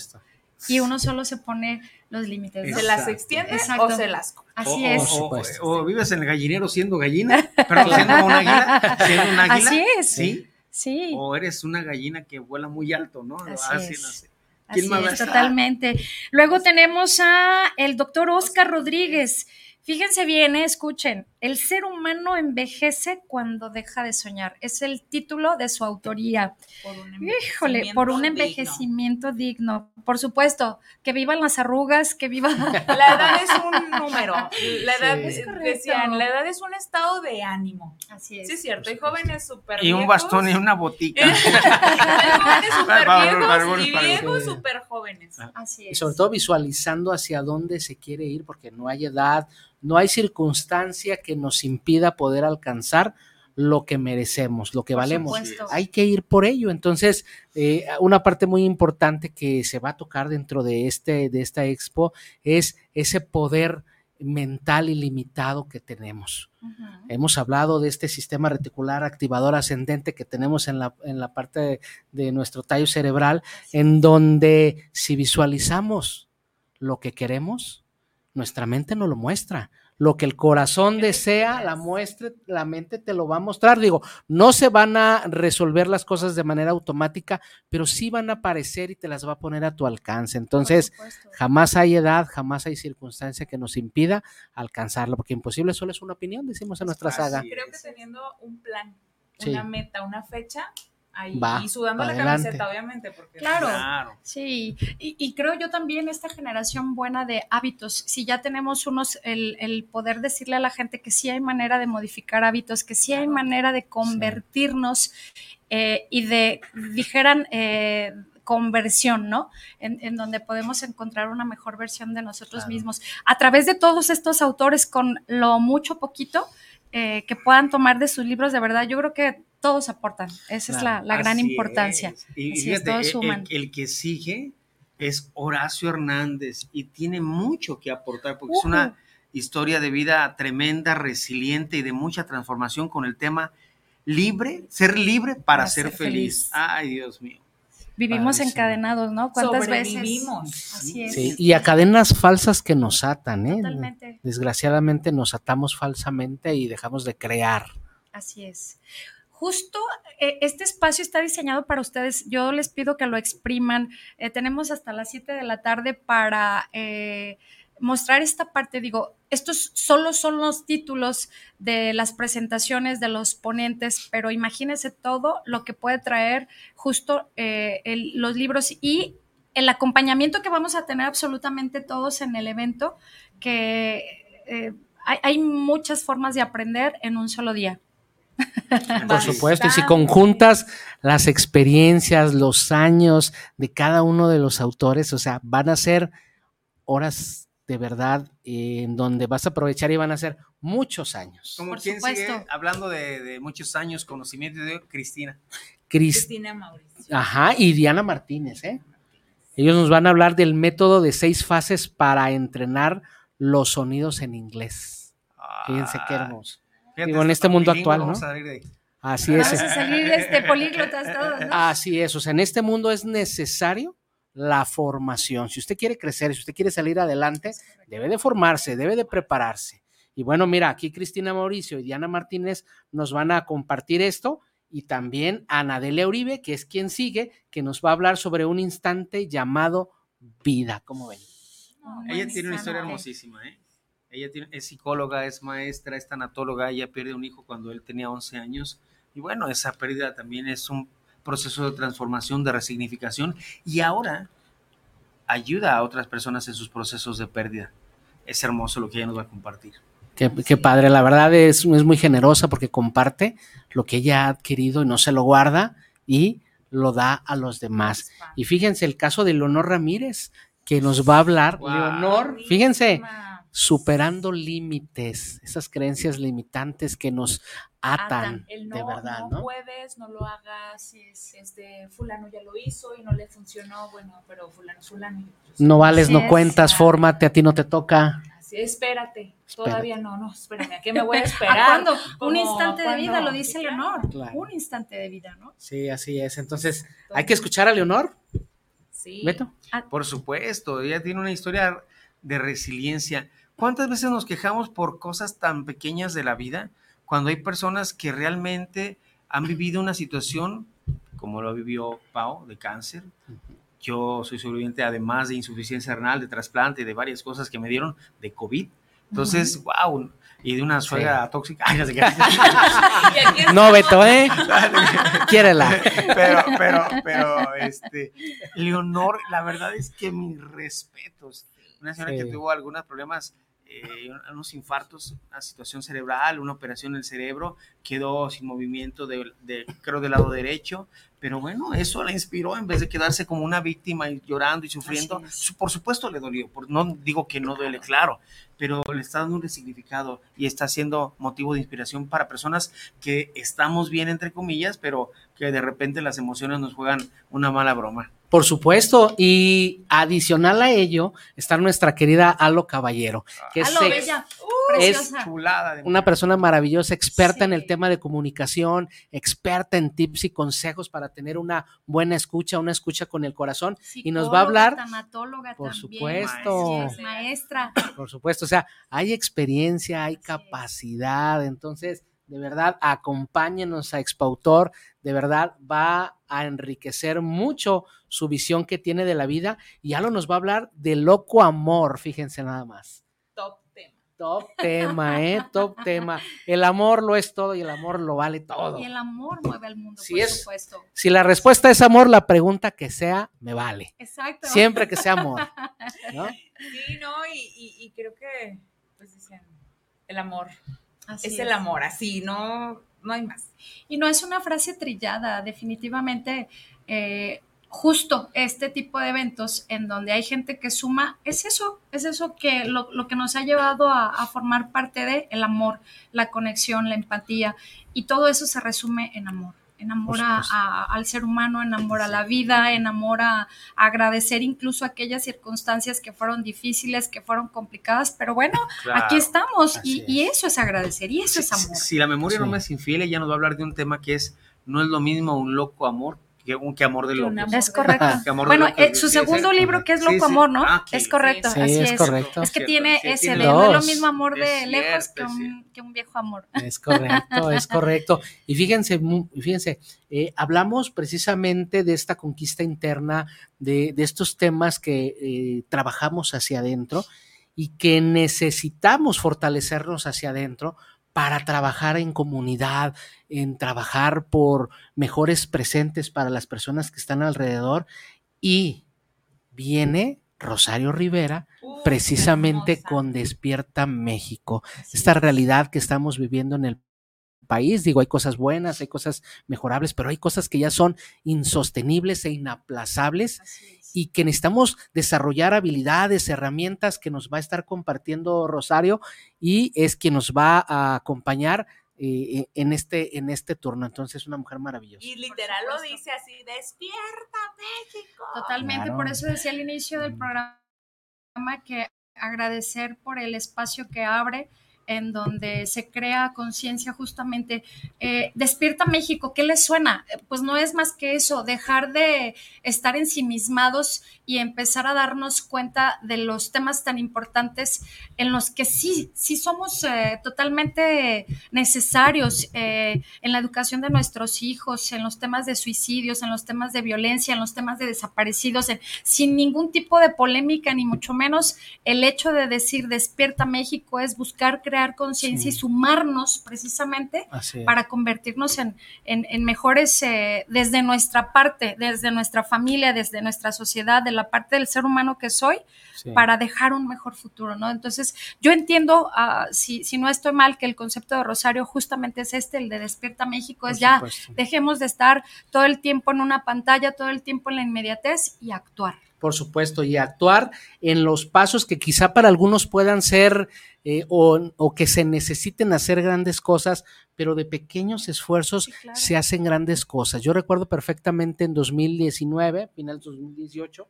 Y uno solo se pone los límites. ¿no? ¿Se las extiende Exacto. o se las come? Así o, es. o- supuesto. o vives en el gallinero siendo gallina, pero siendo un águila, siendo un águila. Así es. Sí. Sí. O eres una gallina que vuela muy alto, ¿no? Así es. no sé. Así ¿Quién más va a es, totalmente. Luego tenemos a el doctor Oscar Rodríguez. Fíjense bien, eh, escuchen. El ser humano envejece cuando deja de soñar. Es el título de su autoría. Por un Híjole, por un envejecimiento digno. Por supuesto, que vivan las arrugas, que viva. La edad es un número. La edad, Sí. es- Es correcto. decían, la edad es un estado de ánimo. Así Sí, es cierto. Hay jóvenes súper Y un bastón y una botica. Hay jóvenes súper Para- para- viejos para- y viejos súper jóvenes. Así Y sobre todo visualizando hacia dónde se quiere ir, porque no hay edad, no hay circunstancia que nos impida poder alcanzar lo que merecemos, lo que valemos. Hay que ir por ello. Entonces, eh, una parte muy importante que se va a tocar dentro de, este, de esta expo es ese poder mental ilimitado que tenemos. Hemos hablado de este sistema reticular activador ascendente que tenemos en la, en la parte de, de nuestro tallo cerebral, en donde si visualizamos lo que queremos, nuestra mente nos lo muestra. Lo que el corazón ¿Qué desea, la muestre, la mente te lo va a mostrar. Digo, no se van a resolver las cosas de manera automática, pero sí van a aparecer y te las va a poner a tu alcance. Entonces, jamás hay edad, jamás hay circunstancia que nos impida alcanzarlo, porque imposible solo es una opinión, decimos en nuestra Así saga. es. Creo que teniendo un plan, Sí. una meta, una fecha, ahí y sudando la camiseta, obviamente. Porque claro, sí. Y, creo yo también esta generación buena de hábitos, si ya tenemos unos, el, poder decirle a la gente que sí hay manera de modificar hábitos, que sí hay manera de convertirnos eh, y de, dijeran, eh, conversión, ¿no? En, donde podemos encontrar una mejor versión de nosotros mismos. A través de todos estos autores, con lo mucho poquito eh, que puedan tomar de sus libros, de verdad, yo creo que todos aportan. Esa es la, gran importancia. Y El, que sigue es Horacio Hernández y tiene mucho que aportar porque es una historia de vida tremenda, resiliente y de mucha transformación con el tema libre, ser libre para, ser, feliz. Ay, Dios mío. Vivimos encadenados, ¿no? ¿Cuántas veces? Así es. Sí, y a cadenas falsas que nos atan, ¿eh? Totalmente. Desgraciadamente nos atamos falsamente y dejamos de crear. Así es justo eh, este espacio está diseñado para ustedes. Yo les pido que lo expriman. Eh, tenemos hasta las 7 de la tarde para eh, mostrar esta parte. Digo, estos solo son los títulos de las presentaciones de los ponentes, pero imagínense todo lo que puede traer justo los libros y el acompañamiento que vamos a tener absolutamente todos en el evento, que hay muchas formas de aprender en un solo día. Por supuesto, y si conjuntas las experiencias, los años de cada uno de los autores, o sea, van a ser horas de verdad en donde vas a aprovechar y van a ser muchos años. Como quien sigue hablando de, muchos años, conocimiento de Cristina. Cristina Mauricio. Ajá, y Diana Martínez, ¿eh? Ellos nos van a hablar del método de seis fases para entrenar los sonidos en inglés. Fíjense qué ah, hermoso en este mundo actual, ¿no? Así es. Vamos a salir este, políglotas todos, ¿no? Así es, o sea, en este mundo es necesario la formación. Si usted quiere crecer, si usted quiere salir adelante, debe de formarse, debe de prepararse. Y bueno, mira, aquí Cristina Mauricio y Diana Martínez nos van a compartir esto y también Anadelia Uribe, que es quien sigue, que nos va a hablar sobre un instante llamado vida. ¿Cómo ven? Ella tiene una historia hermosísima, ¿eh? Ella es psicóloga, es maestra, es tanatóloga, ella pierde un hijo cuando él tenía 11 años. Y bueno, esa pérdida también es un proceso de transformación, de resignificación. Y ahora ayuda a otras personas en sus procesos de pérdida. Es hermoso lo que ella nos va a compartir. Qué, padre, la verdad es, es muy generosa porque comparte lo que ella ha adquirido y no se lo guarda y lo da a los demás. Y fíjense el caso de Leonor Ramírez, que nos va a hablar. Leonor, fíjense, superando límites, esas creencias limitantes que nos atan, de verdad, ¿no? No puedes, no lo hagas, este fulano ya lo hizo y no le funcionó, bueno, pero fulano, fulano. no vales, no cuentas, fórmate, a ti no te toca. Así, espérate, todavía no, no, espérame, ¿a qué me voy a esperar? Un instante de vida, lo dice Leonor, un instante de vida, ¿no? Sí, así es, entonces, ¿hay que escuchar a Leonor? Sí. ¿Beto? Por supuesto, ella tiene una historia de resiliencia ¿Cuántas veces nos quejamos por cosas tan pequeñas de la vida cuando hay personas que realmente han vivido una situación como lo vivió Pau, de cáncer? Yo soy sobreviviente además de insuficiencia renal, de trasplante, de varias cosas que me dieron de COVID. Entonces, wow, y de una suegra tóxica. no, Beto, ¿eh? Quiérela. Pero, pero, pero, este, Leonor, la verdad es que mis respetos. Una señora que tuvo algunos problemas eh, unos infartos, una situación cerebral, una operación en el cerebro, quedó sin movimiento, de, creo, del lado derecho, pero bueno, eso la inspiró en vez de quedarse como una víctima llorando y sufriendo. Por supuesto le dolió, no digo que no duele, claro, pero le está dando un significado y está siendo motivo de inspiración para personas que estamos bien, entre comillas, pero que de repente las emociones nos juegan una mala broma. Por supuesto, y adicional a ello está nuestra querida Alo Caballero, que es, una persona maravillosa, experta en el tema de comunicación, experta en tips y consejos para tener una buena escucha, una escucha con el corazón, y nos va a hablar. por supuesto, maestra. Por supuesto, o sea, hay experiencia, hay capacidad, entonces de verdad, acompáñenos a Expautor, de verdad va a enriquecer mucho su visión que tiene de la vida y Alo nos va a hablar de loco amor, fíjense nada más. Top tema. Top tema, ¿eh? Top tema. El amor lo es todo y el amor lo vale todo. Y el amor mueve al mundo, si por supuesto. Si la respuesta es amor, la pregunta que sea, me vale. Exacto. Siempre que sea amor. ¿no? Sí, no, y, creo que, pues dicen, el amor. es, el amor, así, no, no hay más. Y no es una frase trillada, definitivamente. Eh, justo este tipo de eventos en donde hay gente que suma, es eso, es eso que lo, que nos ha llevado a, formar parte de el amor, la conexión, la empatía, y todo eso se resume en amor. Enamora al ser humano, enamora a la vida, enamora a agradecer incluso aquellas circunstancias que fueron difíciles, que fueron complicadas, pero bueno, aquí estamos y, eso es agradecer y eso es amor. Si, la memoria no me es infiel, ella nos va a hablar de un tema que es, no es lo mismo un loco amor que, amor de locos. Es correcto. bueno, eh, su segundo libro, que es Loco Amor, ¿no? Ah, es correcto, así es. Correcto. Es que tiene ese de no es lo mismo amor de lejos que un, viejo amor. Es correcto, es correcto. Y fíjense, fíjense, eh, hablamos precisamente de esta conquista interna, de, estos temas que eh, trabajamos hacia adentro y que necesitamos fortalecernos hacia adentro para trabajar en comunidad, en trabajar por mejores presentes para las personas que están alrededor. Y viene Rosario Rivera precisamente con Despierta México, esta realidad que estamos viviendo en el país. Digo, hay cosas buenas, hay cosas mejorables, pero hay cosas que ya son insostenibles e inaplazables y que necesitamos desarrollar habilidades, herramientas que nos va a estar compartiendo Rosario y es quien nos va a acompañar eh, en, este, en este turno. Entonces, una mujer maravillosa. Y literal lo dice así, despierta México. Totalmente, por eso decía al inicio del programa que agradecer por el espacio que abre en donde se crea conciencia justamente. Eh, Despierta México, ¿qué les suena? Pues no es más que eso, dejar de estar ensimismados y empezar a darnos cuenta de los temas tan importantes en los que sí, sí somos eh, totalmente necesarios eh, en la educación de nuestros hijos, en los temas de suicidios, en los temas de violencia, en los temas de desaparecidos, sin ningún tipo de polémica, ni mucho menos el hecho de decir Despierta México es buscar crear conciencia y sumarnos precisamente para convertirnos en, en, mejores eh, desde nuestra parte, desde nuestra familia, desde nuestra sociedad, de la parte del ser humano que soy, para dejar un mejor futuro, ¿no? Entonces, yo entiendo, ah, si, si no estoy mal, que el concepto de Rosario justamente es este, el de Despierta México, es ya, dejemos de estar todo el tiempo en una pantalla, todo el tiempo en la inmediatez y actuar por supuesto, y actuar en los pasos que quizá para algunos puedan ser eh, o, que se necesiten hacer grandes cosas, pero de pequeños esfuerzos se hacen grandes cosas. Yo recuerdo perfectamente en 2019, final de 2018,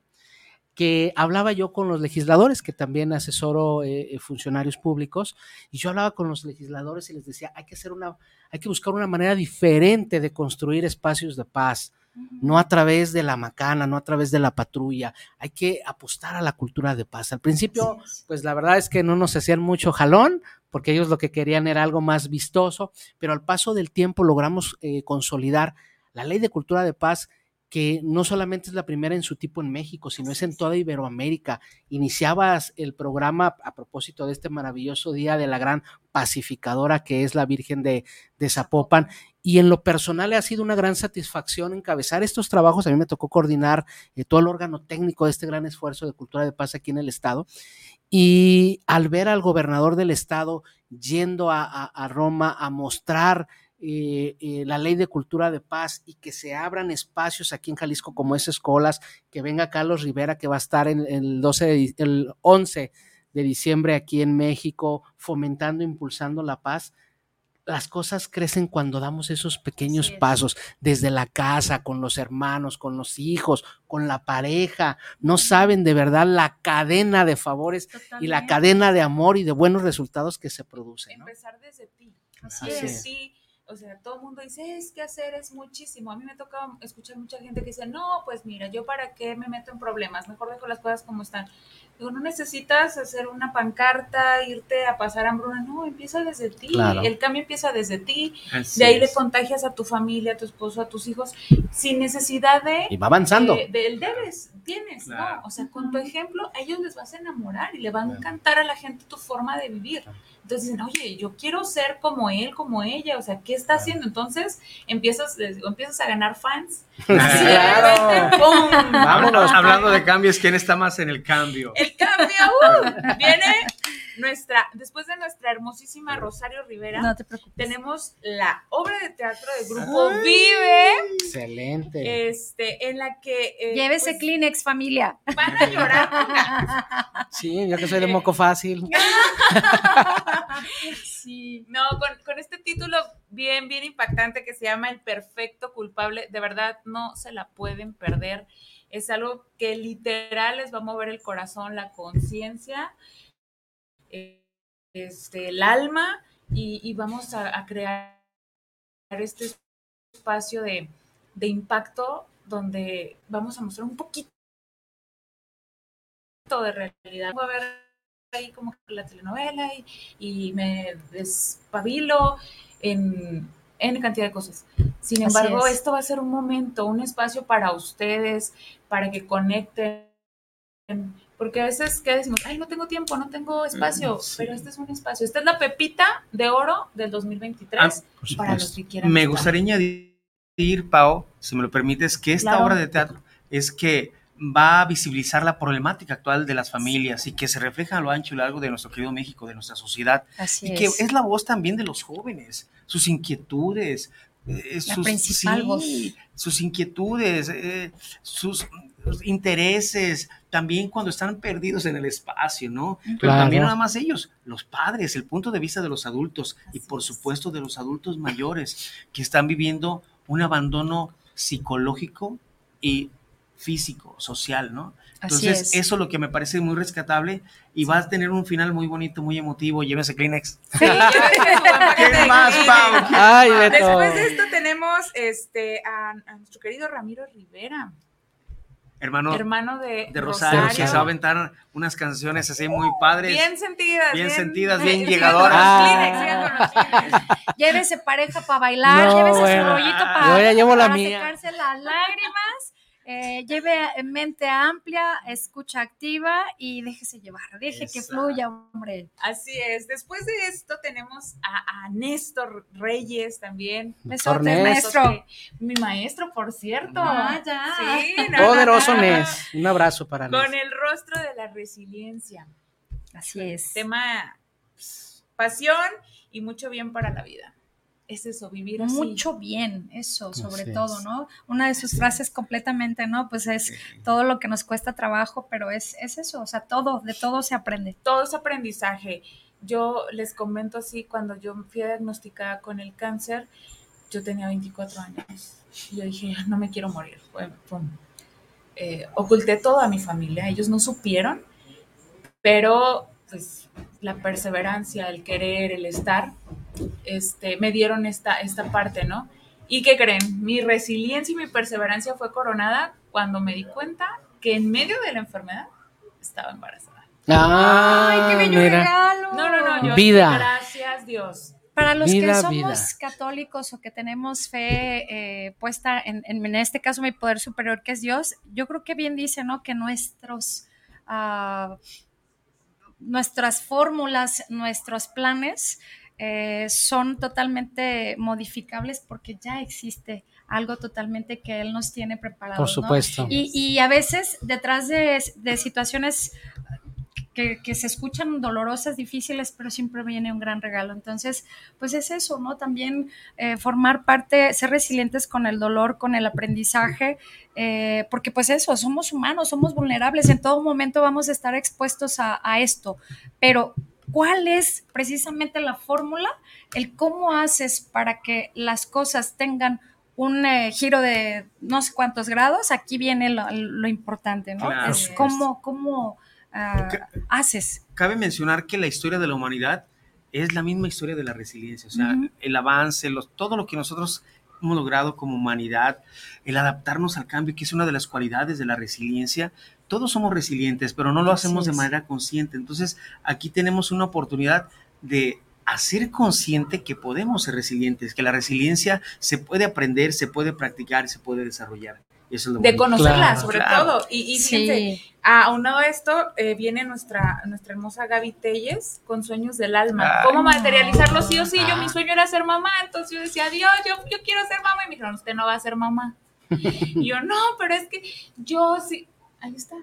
que hablaba yo con los legisladores, que también asesoro eh, funcionarios públicos, y yo hablaba con los legisladores y les decía, hay que hacer una, hay que buscar una manera diferente de construir espacios de paz no a través de la macana, no a través de la patrulla. Hay que apostar a la cultura de paz. Al principio, pues la verdad es que no nos hacían mucho jalón, porque ellos lo que querían era algo más vistoso, pero al paso del tiempo logramos eh, consolidar la ley de cultura de paz que no solamente es la primera en su tipo en México, sino es en toda Iberoamérica. Iniciabas el programa a propósito de este maravilloso día de la gran pacificadora que es la Virgen de, Zapopan. Y en lo personal ha sido una gran satisfacción encabezar estos trabajos. A mí me tocó coordinar eh, todo el órgano técnico de este gran esfuerzo de cultura de paz aquí en el Estado. Y al ver al gobernador del Estado yendo a Roma a mostrar eh, eh, la ley de cultura de paz y que se abran espacios aquí en Jalisco como es escuelas, que venga Carlos Rivera que va a estar en, el, 12 el 11 de diciembre aquí en México fomentando, impulsando la paz. Las cosas crecen cuando damos esos pequeños pasos, desde la casa, con los hermanos, con los hijos, con la pareja. No saben de verdad la cadena de favores y la cadena de amor y de buenos resultados que se producen. Empezar desde ti. Así, es o sea, todo el mundo dice, es que hacer es muchísimo. A mí me toca escuchar mucha gente que dice, no, pues mira, yo para qué me meto en problemas, mejor dejo las cosas como están. Digo, no necesitas hacer una pancarta, irte a pasar hambruna, no, empieza desde ti, el cambio empieza desde ti, de ahí le contagias a tu familia, a tu esposo, a tus hijos, sin necesidad de... Y va avanzando. del debes, tienes, ¿no? O sea, con tu ejemplo, a ellos les vas a enamorar y le va a encantar a la gente tu forma de vivir. Entonces dicen, oye, yo quiero ser como él, como ella, o sea, ¿qué está haciendo? Entonces empiezas, empiezas a ganar fans. Claro. Vámonos. Hablando de cambios, ¿quién está más en el cambio? El cambio uh, viene nuestra, después de nuestra hermosísima Rosario Rivera, no te preocupes. tenemos la obra de teatro del grupo Vive. Excelente. Este, en la que. Eh, Llévese pues, Kleenex, familia. Van a llorar. sí, yo que soy de moco fácil. sí. No, con, con este título bien, bien impactante que se llama El Perfecto Culpable, de verdad no se la pueden perder. Es algo que literal les va a mover el corazón, la conciencia este, el alma y, vamos a, crear este espacio de, impacto donde vamos a mostrar un poquito de realidad. Voy a ver ahí como la telenovela y, me despabilo en, en, cantidad de cosas. Sin embargo, esto va a ser un momento, un espacio para ustedes, para que conecten porque a veces, ¿qué decimos? Ay, no tengo tiempo, no tengo espacio, mm, pero este es un espacio. Esta es la pepita de oro del 2023 ah, para los que quieran. Me gustaría añadir, Pau, si me lo permites, que esta obra de teatro es que va a visibilizar la problemática actual de las familias y que se refleja a lo ancho y largo de nuestro querido México, de nuestra sociedad. Así y que es la voz también de los jóvenes, sus inquietudes, eh, la sus, principal voz. sus inquietudes, eh, sus intereses, también cuando están perdidos en el espacio, ¿no? Pero también nada más ellos, los padres, el punto de vista de los adultos y por supuesto de los adultos mayores que están viviendo un abandono psicológico y físico, social, ¿no? Entonces, eso es lo que me parece muy rescatable y va a tener un final muy bonito, muy emotivo. Llévese Kleenex. Sí, ¿Qué más, Pau? Ay, Después de esto tenemos este, a nuestro querido Ramiro Rivera hermano, hermano de, Rosario, que se va a aventar unas canciones así muy padres. Bien sentidas. Bien, sentidas, bien llegadoras. Ah. Llévese pareja para bailar, llévese su rollito para, Yo ya llevo la para mía. secarse las lágrimas eh, lleve mente amplia, escucha activa y déjese llevar, deje que fluya, hombre. Así es. Después de esto tenemos a, Néstor Reyes también. Néstor, maestro. Mi maestro, por cierto. Ah, ya. Sí, Poderoso Nés. Un abrazo para Nés. Con el rostro de la resiliencia. Así es. Tema pues, pasión y mucho bien para la vida es eso, vivir así. Mucho bien, eso, sobre todo, ¿no? Una de sus frases completamente, ¿no? Pues es todo lo que nos cuesta trabajo, pero es, es eso, o sea, todo, de todo se aprende. Todo es aprendizaje. Yo les comento así, cuando yo fui diagnosticada con el cáncer, yo tenía 24 años. Y yo dije, no me quiero morir. Bueno, eh, oculté todo a mi familia, ellos no supieron, pero pues la perseverancia, el querer, el estar, este, me dieron esta, esta parte, ¿no? ¿Y qué creen? Mi resiliencia y mi perseverancia fue coronada cuando me di cuenta que en medio de la enfermedad estaba embarazada. ¡Ay, qué bello regalo! No, no, no, yo vida. gracias Dios. Para los que somos católicos o que tenemos fe eh, puesta en, en, este caso, mi poder superior, que es Dios, yo creo que bien dice, ¿no? Que nuestros, uh, nuestras fórmulas, nuestros planes eh, son totalmente modificables porque ya existe algo totalmente que Él nos tiene preparado. Por supuesto. Y, a veces detrás de, situaciones que, se escuchan dolorosas, difíciles, pero siempre viene un gran regalo. Entonces, pues es eso, ¿no? También eh, formar parte, ser resilientes con el dolor, con el aprendizaje, eh, porque pues eso, somos humanos, somos vulnerables, en todo momento vamos a estar expuestos a, a esto, pero cuál es precisamente la fórmula, el cómo haces para que las cosas tengan un eh, giro de no sé cuántos grados, aquí viene lo, importante, ¿no? es cómo, cómo ah, haces. Cabe mencionar que la historia de la humanidad es la misma historia de la resiliencia, o sea, el avance, todo lo que nosotros hemos logrado como humanidad, el adaptarnos al cambio, que es una de las cualidades de la resiliencia, todos somos resilientes, pero no lo hacemos de manera consciente. Entonces, aquí tenemos una oportunidad de hacer consciente que podemos ser resilientes, que la resiliencia se puede aprender, se puede practicar, se puede desarrollar. de conocerla sobre todo. Y, y fíjense, aunado a esto, eh, viene nuestra, nuestra hermosa Gaby Telles con Sueños del Alma. ¿Cómo materializarlo sí o sí? Yo, mi sueño era ser mamá, entonces yo decía, Dios, yo, yo quiero ser mamá. Y me dijeron, usted no va a ser mamá. y yo, no, pero es que yo sí. Ahí está.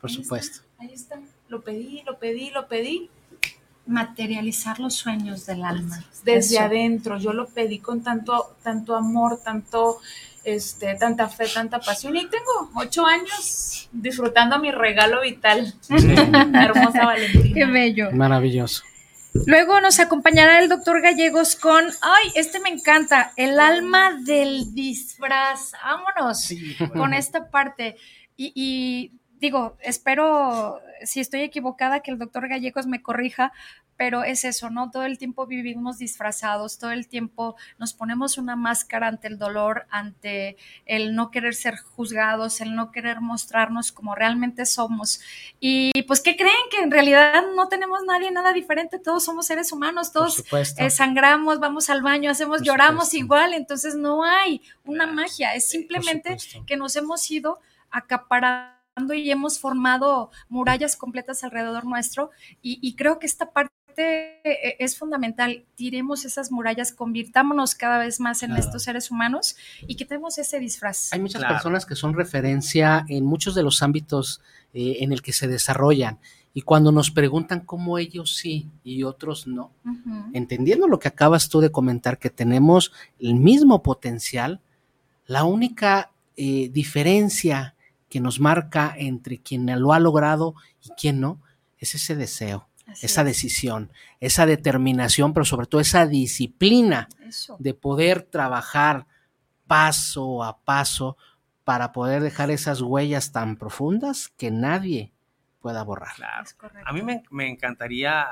Por supuesto. ahí está. Lo pedí, lo pedí, lo pedí materializar los sueños del alma. Desde adentro, yo lo pedí con tanto, tanto amor, tanto, este, tanta fe, tanta pasión. Y tengo ocho años disfrutando mi regalo vital. Hermosa Valentina. Qué bello. Maravilloso. Luego nos acompañará el doctor Gallegos con, ay, este me encanta, el alma del disfraz. Vámonos con esta parte. Y digo, espero, si estoy equivocada, que el doctor Gallegos me corrija, pero es eso, ¿no? Todo el tiempo vivimos disfrazados, todo el tiempo nos ponemos una máscara ante el dolor, ante el no querer ser juzgados, el no querer mostrarnos como realmente somos. Y pues, ¿qué creen? Que en realidad no tenemos nadie nada diferente, todos somos seres humanos, todos eh, sangramos, vamos al baño, hacemos, lloramos igual, entonces no hay una magia, es simplemente que nos hemos ido acaparando y hemos formado murallas completas alrededor nuestro y, creo que esta parte e, es fundamental. Tiremos esas murallas, convirtámonos cada vez más en estos seres humanos y quitemos ese disfraz. Hay muchas personas que son referencia en muchos de los ámbitos eh, en el que se desarrollan. Y cuando nos preguntan cómo ellos sí y otros no, entendiendo lo que acabas tú de comentar, que tenemos el mismo potencial, la única eh, diferencia que nos marca entre quien lo ha logrado y quien no, es ese deseo, esa decisión, esa determinación, pero sobre todo esa disciplina de poder trabajar paso a paso para poder dejar esas huellas tan profundas que nadie pueda borrar. A mí me, me encantaría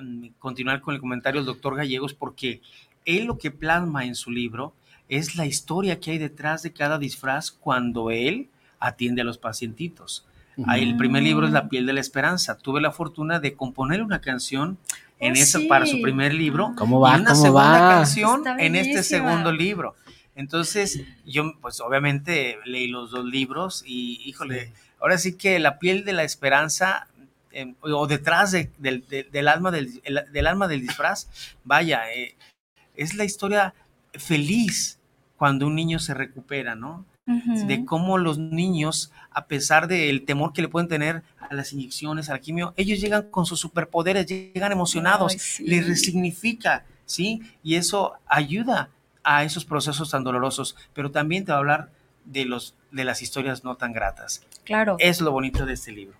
mm, continuar con el comentario del doctor Gallegos porque él lo que plasma en su libro es la historia que hay detrás de cada disfraz cuando él atiende a los pacientitos. Ahí el primer libro es La piel de la esperanza. Tuve la fortuna de componer una canción en oh, para su primer libro ¿Cómo va? y una segunda canción en este segundo libro. Entonces, yo pues obviamente leí los dos libros y híjole, ahora sí que La piel de la esperanza em, o detrás del, alma del, del, alma del disfraz, vaya, eh, es la historia feliz cuando un niño se recupera, ¿no? De cómo los niños, a pesar del temor que le pueden tener a las inyecciones, a la quimio, ellos llegan con sus superpoderes, llegan emocionados, les resignifica, ¿sí? Y eso ayuda a esos procesos tan dolorosos, pero también te va a hablar de, los, de las historias no tan gratas. Claro. Es lo bonito de este libro,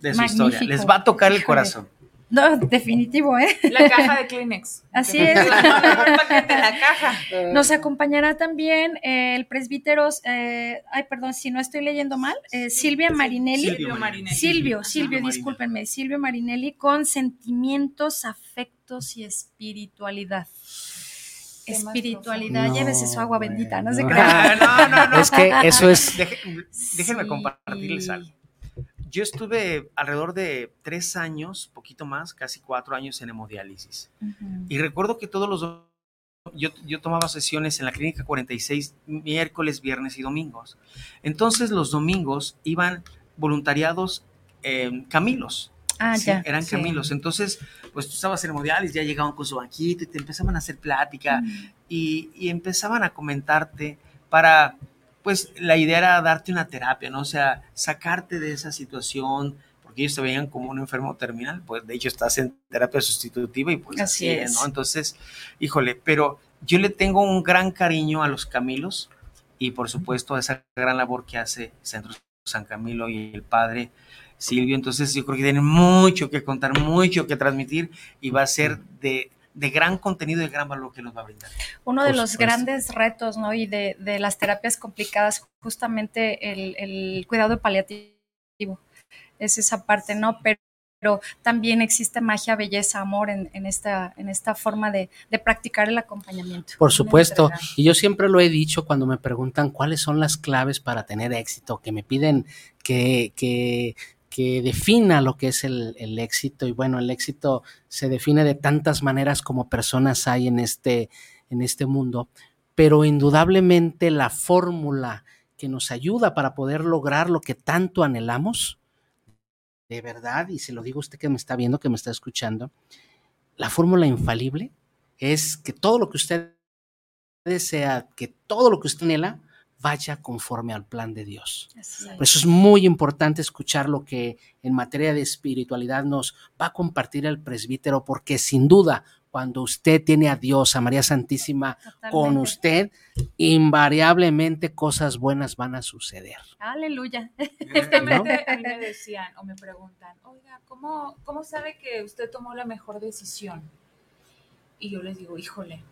de su historia. Les va a tocar el corazón. No, definitivo, ¿eh? La caja de Kleenex. Así es. la caja. Nos acompañará también el presbítero, eh, ay, perdón, si no estoy leyendo mal, eh, Silvia Marinelli. Silvio Marinelli. Silvio, Silvio, discúlpenme, Silvio Marinelli con sentimientos, afectos y espiritualidad espiritualidad, llévese su agua bendita, no se crean. No, no, no. Es que eso es. déjenme compartirles algo yo estuve alrededor de tres años, poquito más, casi cuatro años en hemodiálisis. Y recuerdo que todos los... Yo, yo tomaba sesiones en la clínica 46 miércoles, viernes y domingos. Entonces los domingos iban voluntariados eh, Camilos. Ah, ya. Eran Camilos. Entonces, pues tú estabas en hemodiálisis, ya llegaban con su banquito y te empezaban a hacer plática y, y empezaban a comentarte para pues la idea era darte una terapia, ¿no? O sea, sacarte de esa situación, porque ellos te veían como un enfermo terminal, pues de hecho estás en terapia sustitutiva y pues así, es, ¿no? Entonces, híjole, pero yo le tengo un gran cariño a los Camilos y por supuesto a esa gran labor que hace Centro San Camilo y el padre Silvio, entonces yo creo que tienen mucho que contar, mucho que transmitir y va a ser de de gran contenido y de gran valor que nos va a brindar. Uno de los grandes retos, ¿no? Y de, las terapias complicadas, justamente el, cuidado paliativo. Es esa parte, ¿no? Pero pero también existe magia, belleza, amor en, esta, en esta forma de, practicar el acompañamiento. Por supuesto, y yo siempre lo he dicho cuando me preguntan cuáles son las claves para tener éxito, que me piden que, que que defina lo que es el, éxito. Y bueno, el éxito se define de tantas maneras como personas hay en este, en este mundo, pero indudablemente la fórmula que nos ayuda para poder lograr lo que tanto anhelamos, de verdad, y se lo digo a usted que me está viendo, que me está escuchando, la fórmula infalible es que todo lo que usted desea, que todo lo que usted anhela, vaya conforme al plan de Dios. Por eso es muy importante escuchar lo que en materia de espiritualidad nos va a compartir el presbítero, porque sin duda, cuando usted tiene a Dios, a María Santísima con usted, invariablemente cosas buenas van a suceder. Aleluya. Justamente a mí me decían o me preguntan, oiga, ¿cómo, ¿cómo sabe que usted tomó la mejor decisión? Y yo les digo, híjole,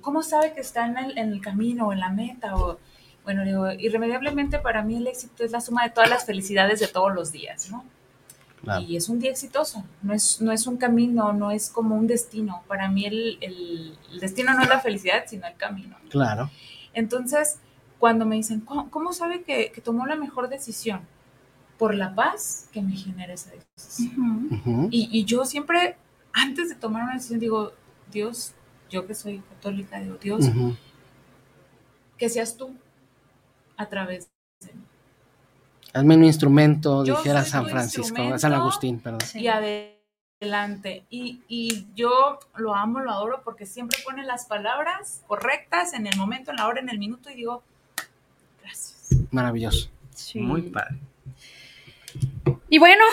cómo sabe que está en el, camino o en la meta? O, bueno, digo, irremediablemente para mí el éxito es la suma de todas las felicidades de todos los días, ¿no? Y es un día exitoso, no es, no es un camino, no es como un destino. Para mí el, el, destino no es la felicidad, sino el camino. Claro. Entonces, cuando me dicen, ¿cómo, sabe que, que, tomó la mejor decisión? Por la paz que me genera esa decisión. y, y yo siempre, antes de tomar una decisión, digo, Dios, yo que soy católica, digo, Dios, que seas tú a través de mí. Hazme un instrumento, dijera San Francisco, San Agustín, perdón. Y adelante. Y, y, yo lo amo, lo adoro porque siempre pone las palabras correctas en el momento, en la hora, en el minuto y digo, gracias. Maravilloso. Muy padre. Y bueno,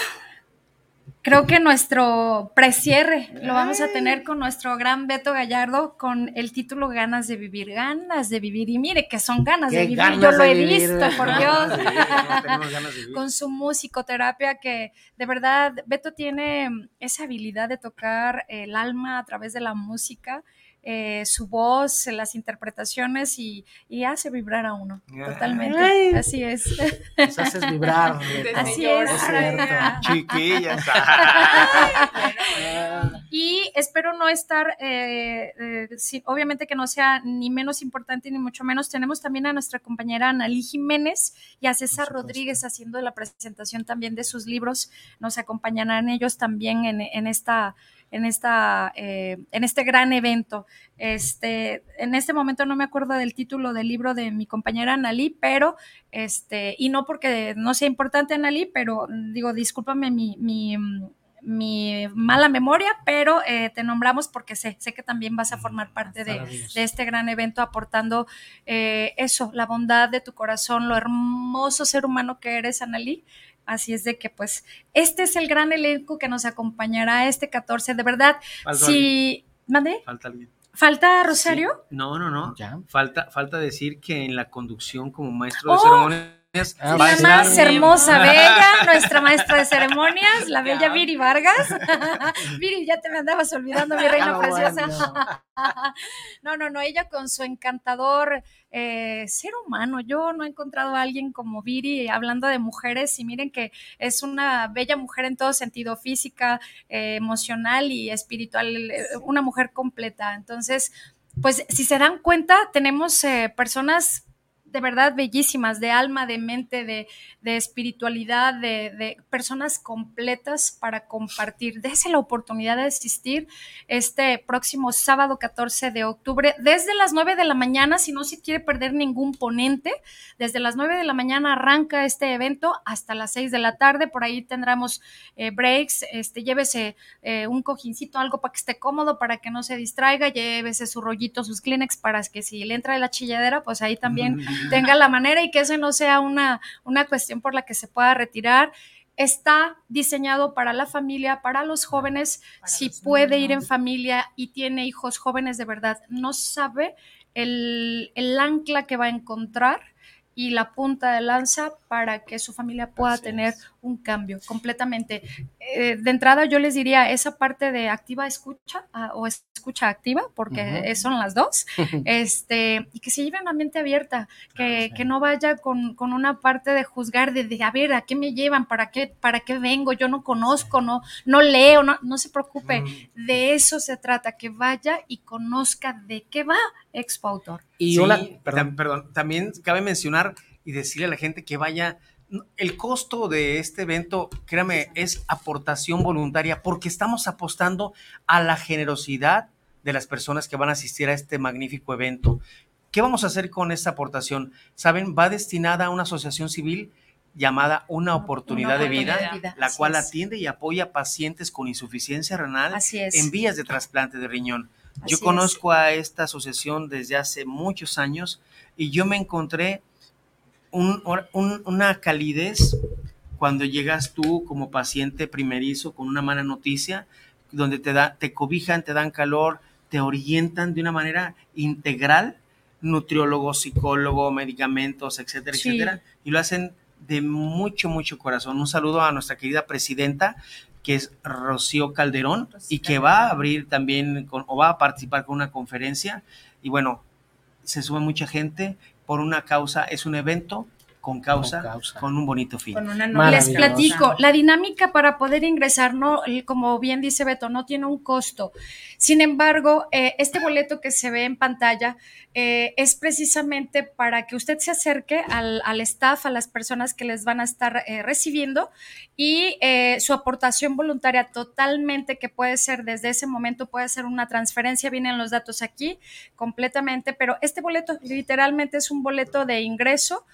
Creo que nuestro precierre lo vamos a tener con nuestro gran Beto Gallardo con el título Ganas de vivir, ganas de vivir. Y mire que son ganas de vivir, yo lo he visto, por Dios. con su musicoterapia que de verdad Beto tiene esa habilidad de tocar el alma a través de la música eh, su voz, las interpretaciones y, hace vibrar a uno. Totalmente. Así es. Nos haces vibrar. Así es. Chiquillas. y espero no estar, eh, eh, obviamente que no sea ni menos importante ni mucho menos. Tenemos también a nuestra compañera Analí Jiménez y a César Rodríguez haciendo la presentación también de sus libros. Nos acompañarán ellos también en, en esta en, esta, eh, en este gran evento. Este, en este momento no me acuerdo del título del libro de mi compañera Analí, pero, este, y no porque no sea importante Analí, pero digo, discúlpame mi, mi, mala memoria, pero eh, te nombramos porque sé, sé que también vas a formar parte de, este gran evento aportando eh, eso, la bondad de tu corazón, lo hermoso ser humano que eres, Analí. Así es de que, pues, este es el gran elenco que nos acompañará este 14. De verdad, si. ¿Mande? Falta alguien. ¿Falta Rosario? No, no, no. ¿Ya? Falta, falta decir que en la conducción como maestro de oh, ceremonias la más hermosa, bella, nuestra maestra de ceremonias, la bella Viri Vargas. Viri, ya te me andabas olvidando, mi reina preciosa. no, no, no, ella con su encantador eh, ser humano. Yo no he encontrado a alguien como Viri hablando de mujeres y miren que es una bella mujer en todo sentido, física, eh, emocional y espiritual, eh, una mujer completa. Entonces, pues si se dan cuenta, tenemos personas de verdad bellísimas, de alma, de mente, de, espiritualidad, de, personas completas para compartir. Dese la oportunidad de asistir este próximo sábado 14 de octubre, desde las 9 de la mañana, si no se quiere perder ningún ponente, desde las 9 de la mañana arranca este evento hasta las 6 de la tarde, por ahí tendremos eh, breaks, este, llévese eh, un cojincito, algo para que esté cómodo, para que no se distraiga, llévese su rollito, sus Kleenex, para que si le entra de la chilladera, pues ahí también tenga la manera y que eso no sea una, una cuestión por la que se pueda retirar. Está diseñado para la familia, para los jóvenes, si puede ir en familia y tiene hijos jóvenes de verdad, no sabe el, el, ancla que va a encontrar y la punta de lanza para que su familia pueda tener un cambio completamente. Eh, de entrada yo les diría esa parte de activa escucha ah, o escucha activa, porque son las dos, este, y que se lleve una mente abierta, que, que no vaya con, con, una parte de juzgar, de, de, a ver, ¿a qué me llevan? ¿Para qué, para qué vengo? Yo no conozco, no, no leo, no, no se preocupe, de eso se trata, que vaya y conozca de qué va Expo Autor. Y perdón. perdón, también cabe mencionar y decirle a la gente que vaya el costo de este evento, créame, es aportación voluntaria porque estamos apostando a la generosidad de las personas que van a asistir a este magnífico evento. ¿Qué vamos a hacer con esta aportación? Saben, va destinada a una asociación civil llamada Una Oportunidad, de, vida, la cual atiende y apoya pacientes con insuficiencia renal en vías de trasplante de riñón. Yo conozco a esta asociación desde hace muchos años y yo me encontré una calidez cuando llegas tú como paciente primerizo con una mala noticia, donde te, da, te cobijan, te dan calor, te orientan de una manera integral, nutriólogo, psicólogo, medicamentos, etcétera, etcétera, y lo hacen de mucho, mucho corazón. Un saludo a nuestra querida presidenta, que es Rocío Calderón, y que va a abrir también con, o va a participar con una conferencia. Y bueno, se sube mucha gente por una causa, es un evento con causa, con, un bonito fin. Les platico, la dinámica para poder ingresar, no, como bien dice Beto, no tiene un costo. Sin embargo, eh, este boleto que se ve en pantalla eh, es precisamente para que usted se acerque al, staff, a las personas que les van a estar eh, recibiendo y su aportación voluntaria totalmente, que puede ser desde ese momento, puede ser una transferencia, vienen los datos aquí completamente, pero este boleto literalmente es un boleto de ingreso.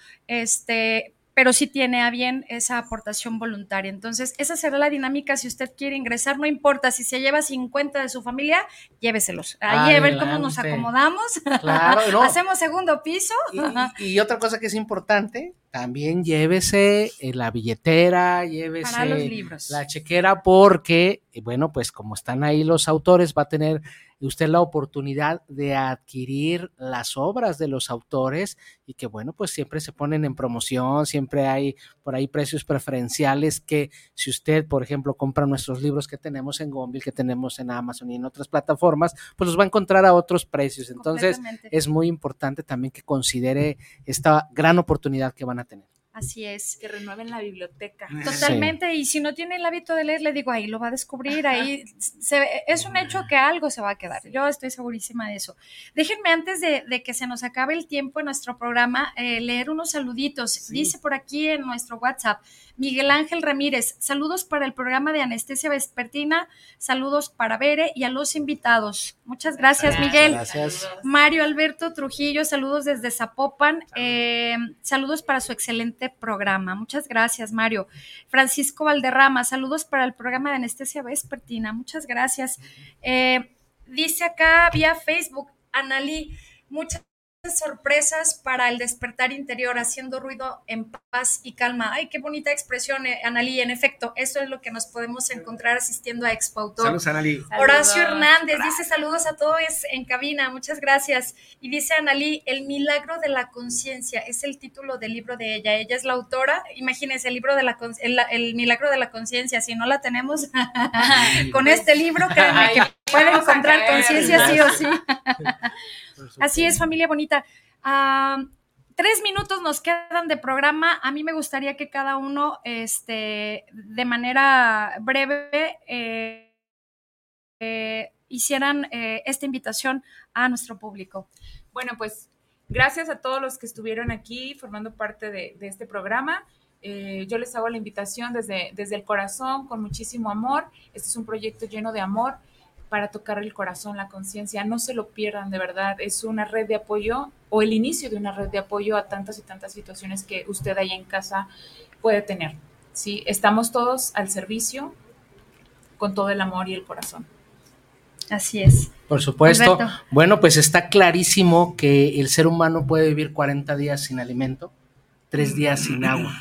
Este, pero sí tiene a bien esa aportación voluntaria. Entonces, esa será la dinámica si usted quiere ingresar, no importa si se lleva 50 de su familia, lléveselos. Ahí a ver cómo nos acomodamos. Claro, Hacemos segundo piso. Y, otra cosa que es importante, también llévese eh, la billetera, llévese la chequera, porque, eh, bueno, pues como están ahí los autores, va a tener usted la oportunidad de adquirir las obras de los autores y que bueno, pues siempre se ponen en promoción, siempre hay por ahí precios preferenciales que si usted, por ejemplo, compra nuestros libros que tenemos en Gombil, que tenemos en Amazon y en otras plataformas, pues los va a encontrar a otros precios. Entonces, es muy importante también que considere esta gran oportunidad que van a tener. Así es. Que renueven la biblioteca. Totalmente. Y si no tiene el hábito de leer, le digo, ahí lo va a descubrir, ahí se, es un hecho que algo se va a quedar. Yo estoy segurísima de eso. Déjenme antes de, que se nos acabe el tiempo en nuestro programa, eh, leer unos saluditos. Dice por aquí en nuestro WhatsApp, Miguel Ángel Ramírez, saludos para el programa de anestesia vespertina, saludos para Bere y a los invitados. Muchas gracias, Miguel. Gracias. Mario Alberto Trujillo, saludos desde Zapopan, eh, saludos para su excelente programa. Muchas gracias, Mario. Francisco Valderrama, saludos para el programa de anestesia vespertina. Muchas gracias. Eh, dice acá vía Facebook, Analí, muchas sorpresas para el despertar interior, haciendo ruido en paz y calma. Ay, qué bonita expresión, eh, Analí. En efecto, eso es lo que nos podemos encontrar asistiendo a Expo Autor. Saludos, Analí. Horacio Hernández dice saludos a todos en cabina, muchas gracias. Y dice Analí, El milagro de la conciencia es el título del libro de ella. Ella es la autora. Imagínense el libro de la el, milagro de la conciencia. Si no la tenemos con este libro, créanme que puede encontrar conciencia sí o sí. Así es, familia bonita. Ah, tres minutos nos quedan de programa. A mí me gustaría que cada uno, este, de manera breve, eh, eh, hicieran eh, esta invitación a nuestro público. Bueno, pues gracias a todos los que estuvieron aquí formando parte de, este programa. yo les hago la invitación desde, desde el corazón, con muchísimo amor. Este es un proyecto lleno de amor para tocar el corazón, la conciencia. No se lo pierdan, de verdad. Es una red de apoyo o el inicio de una red de apoyo a tantas y tantas situaciones que usted ahí en casa puede tener. ¿sí? Estamos todos al servicio con todo el amor y el corazón. Así es. Por supuesto. Bueno, pues está clarísimo que el ser humano puede vivir 40 días sin alimento, 3 días sin agua,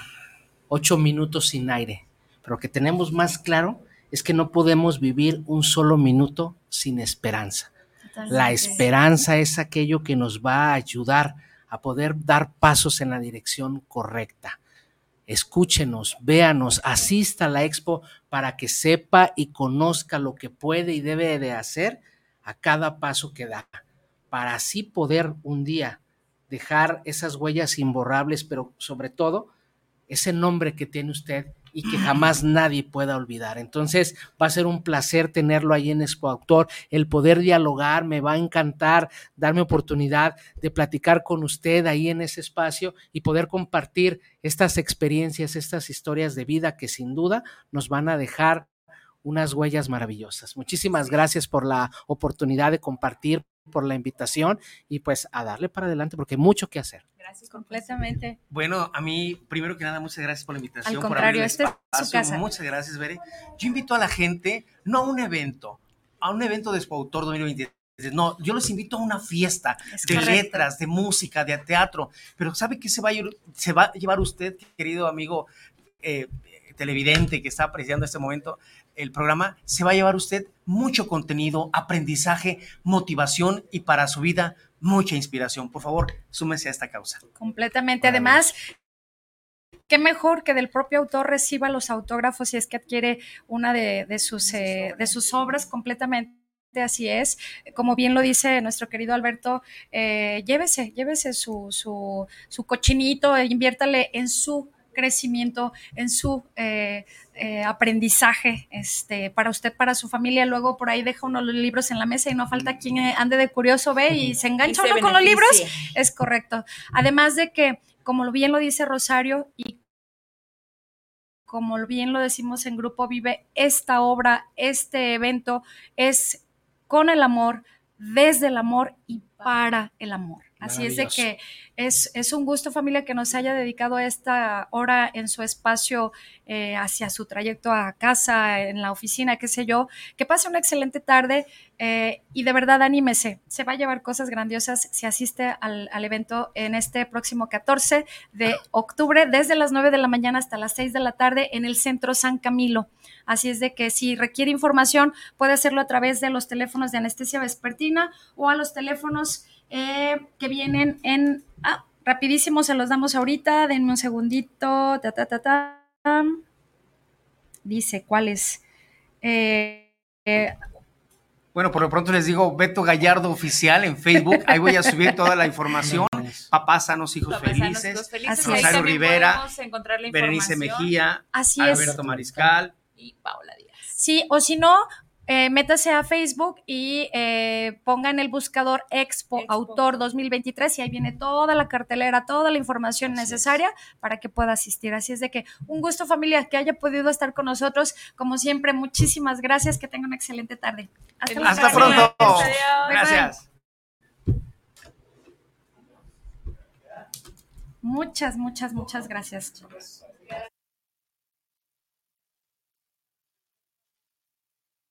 8 minutos sin aire. Pero que tenemos más claro es que no podemos vivir un solo minuto sin esperanza. La esperanza es aquello que nos va a ayudar a poder dar pasos en la dirección correcta. Escúchenos, véanos, asista a la expo para que sepa y conozca lo que puede y debe de hacer a cada paso que da, para así poder un día dejar esas huellas imborrables, pero sobre todo ese nombre que tiene usted y que jamás nadie pueda olvidar. Entonces va a ser un placer tenerlo ahí en Expo Autor, el poder dialogar, me va a encantar darme oportunidad de platicar con usted ahí en ese espacio y poder compartir estas experiencias, estas historias de vida que sin duda nos van a dejar unas huellas maravillosas. Muchísimas gracias por la oportunidad de compartir, por la invitación y pues a darle para adelante porque hay mucho que hacer. Gracias, completamente. Bueno, a mí, primero que nada, muchas gracias por la invitación. Al contrario, este es su casa. Muchas gracias, Bere. Yo invito a la gente, no a un evento, a un evento de Autor 2023. No, yo los invito a una fiesta de letras, de música, de teatro. Pero ¿sabe qué se va a, se va a llevar usted, querido amigo eh, televidente que está apreciando este momento el programa? Se va a llevar usted mucho contenido, aprendizaje, motivación y para su vida mucha inspiración. Por favor, súmese a esta causa. Completamente. Además, qué mejor que del propio autor reciba los autógrafos si es que adquiere una de, sus, eh, de sus obras completamente así es. Como bien lo dice nuestro querido Alberto, eh, llévese, llévese su, su, su cochinito, e inviértale en su crecimiento, en su eh, eh, aprendizaje este, para usted, para su familia. Luego por ahí deja uno los libros en la mesa y no falta quien ande de curioso, ve y se engancha uno con los libros. Es correcto. Además de que, como bien lo dice Rosario y como bien lo decimos en Grupo Vive, esta obra, este evento es con el amor, desde el amor y para el amor. Así es de que es, es, un gusto familia que nos haya dedicado esta hora en su espacio eh, hacia su trayecto a casa, en la oficina, qué sé yo. Que pase una excelente tarde eh, y de verdad anímese. Se va a llevar cosas grandiosas si asiste al, al, evento en este próximo 14 de octubre, desde las 9 de la mañana hasta las 6 de la tarde en el Centro San Camilo. Así es de que si requiere información puede hacerlo a través de los teléfonos de anestesia vespertina o a los teléfonos eh, que vienen en... Ah, rapidísimo se los damos ahorita, denme un segundito. Ta, ta, ta, ta. Dice, ¿cuál es? Eh, eh, bueno, por lo pronto les digo Beto Gallardo Oficial en Facebook. Ahí voy a subir toda la información. Papás sanos, hijos felices. Rosario Rivera, Berenice Mejía, Así Alberto Mariscal y Paula Díaz. Sí, o si no, eh, métase a Facebook y eh, ponga en el buscador Expo, Autor 2023 y ahí viene toda la cartelera, toda la información necesaria para que pueda asistir. Así es de que un gusto familia que haya podido estar con nosotros. Como siempre, muchísimas gracias. Que tengan una excelente tarde. Hasta, pronto. Gracias. Muchas, muchas, muchas gracias.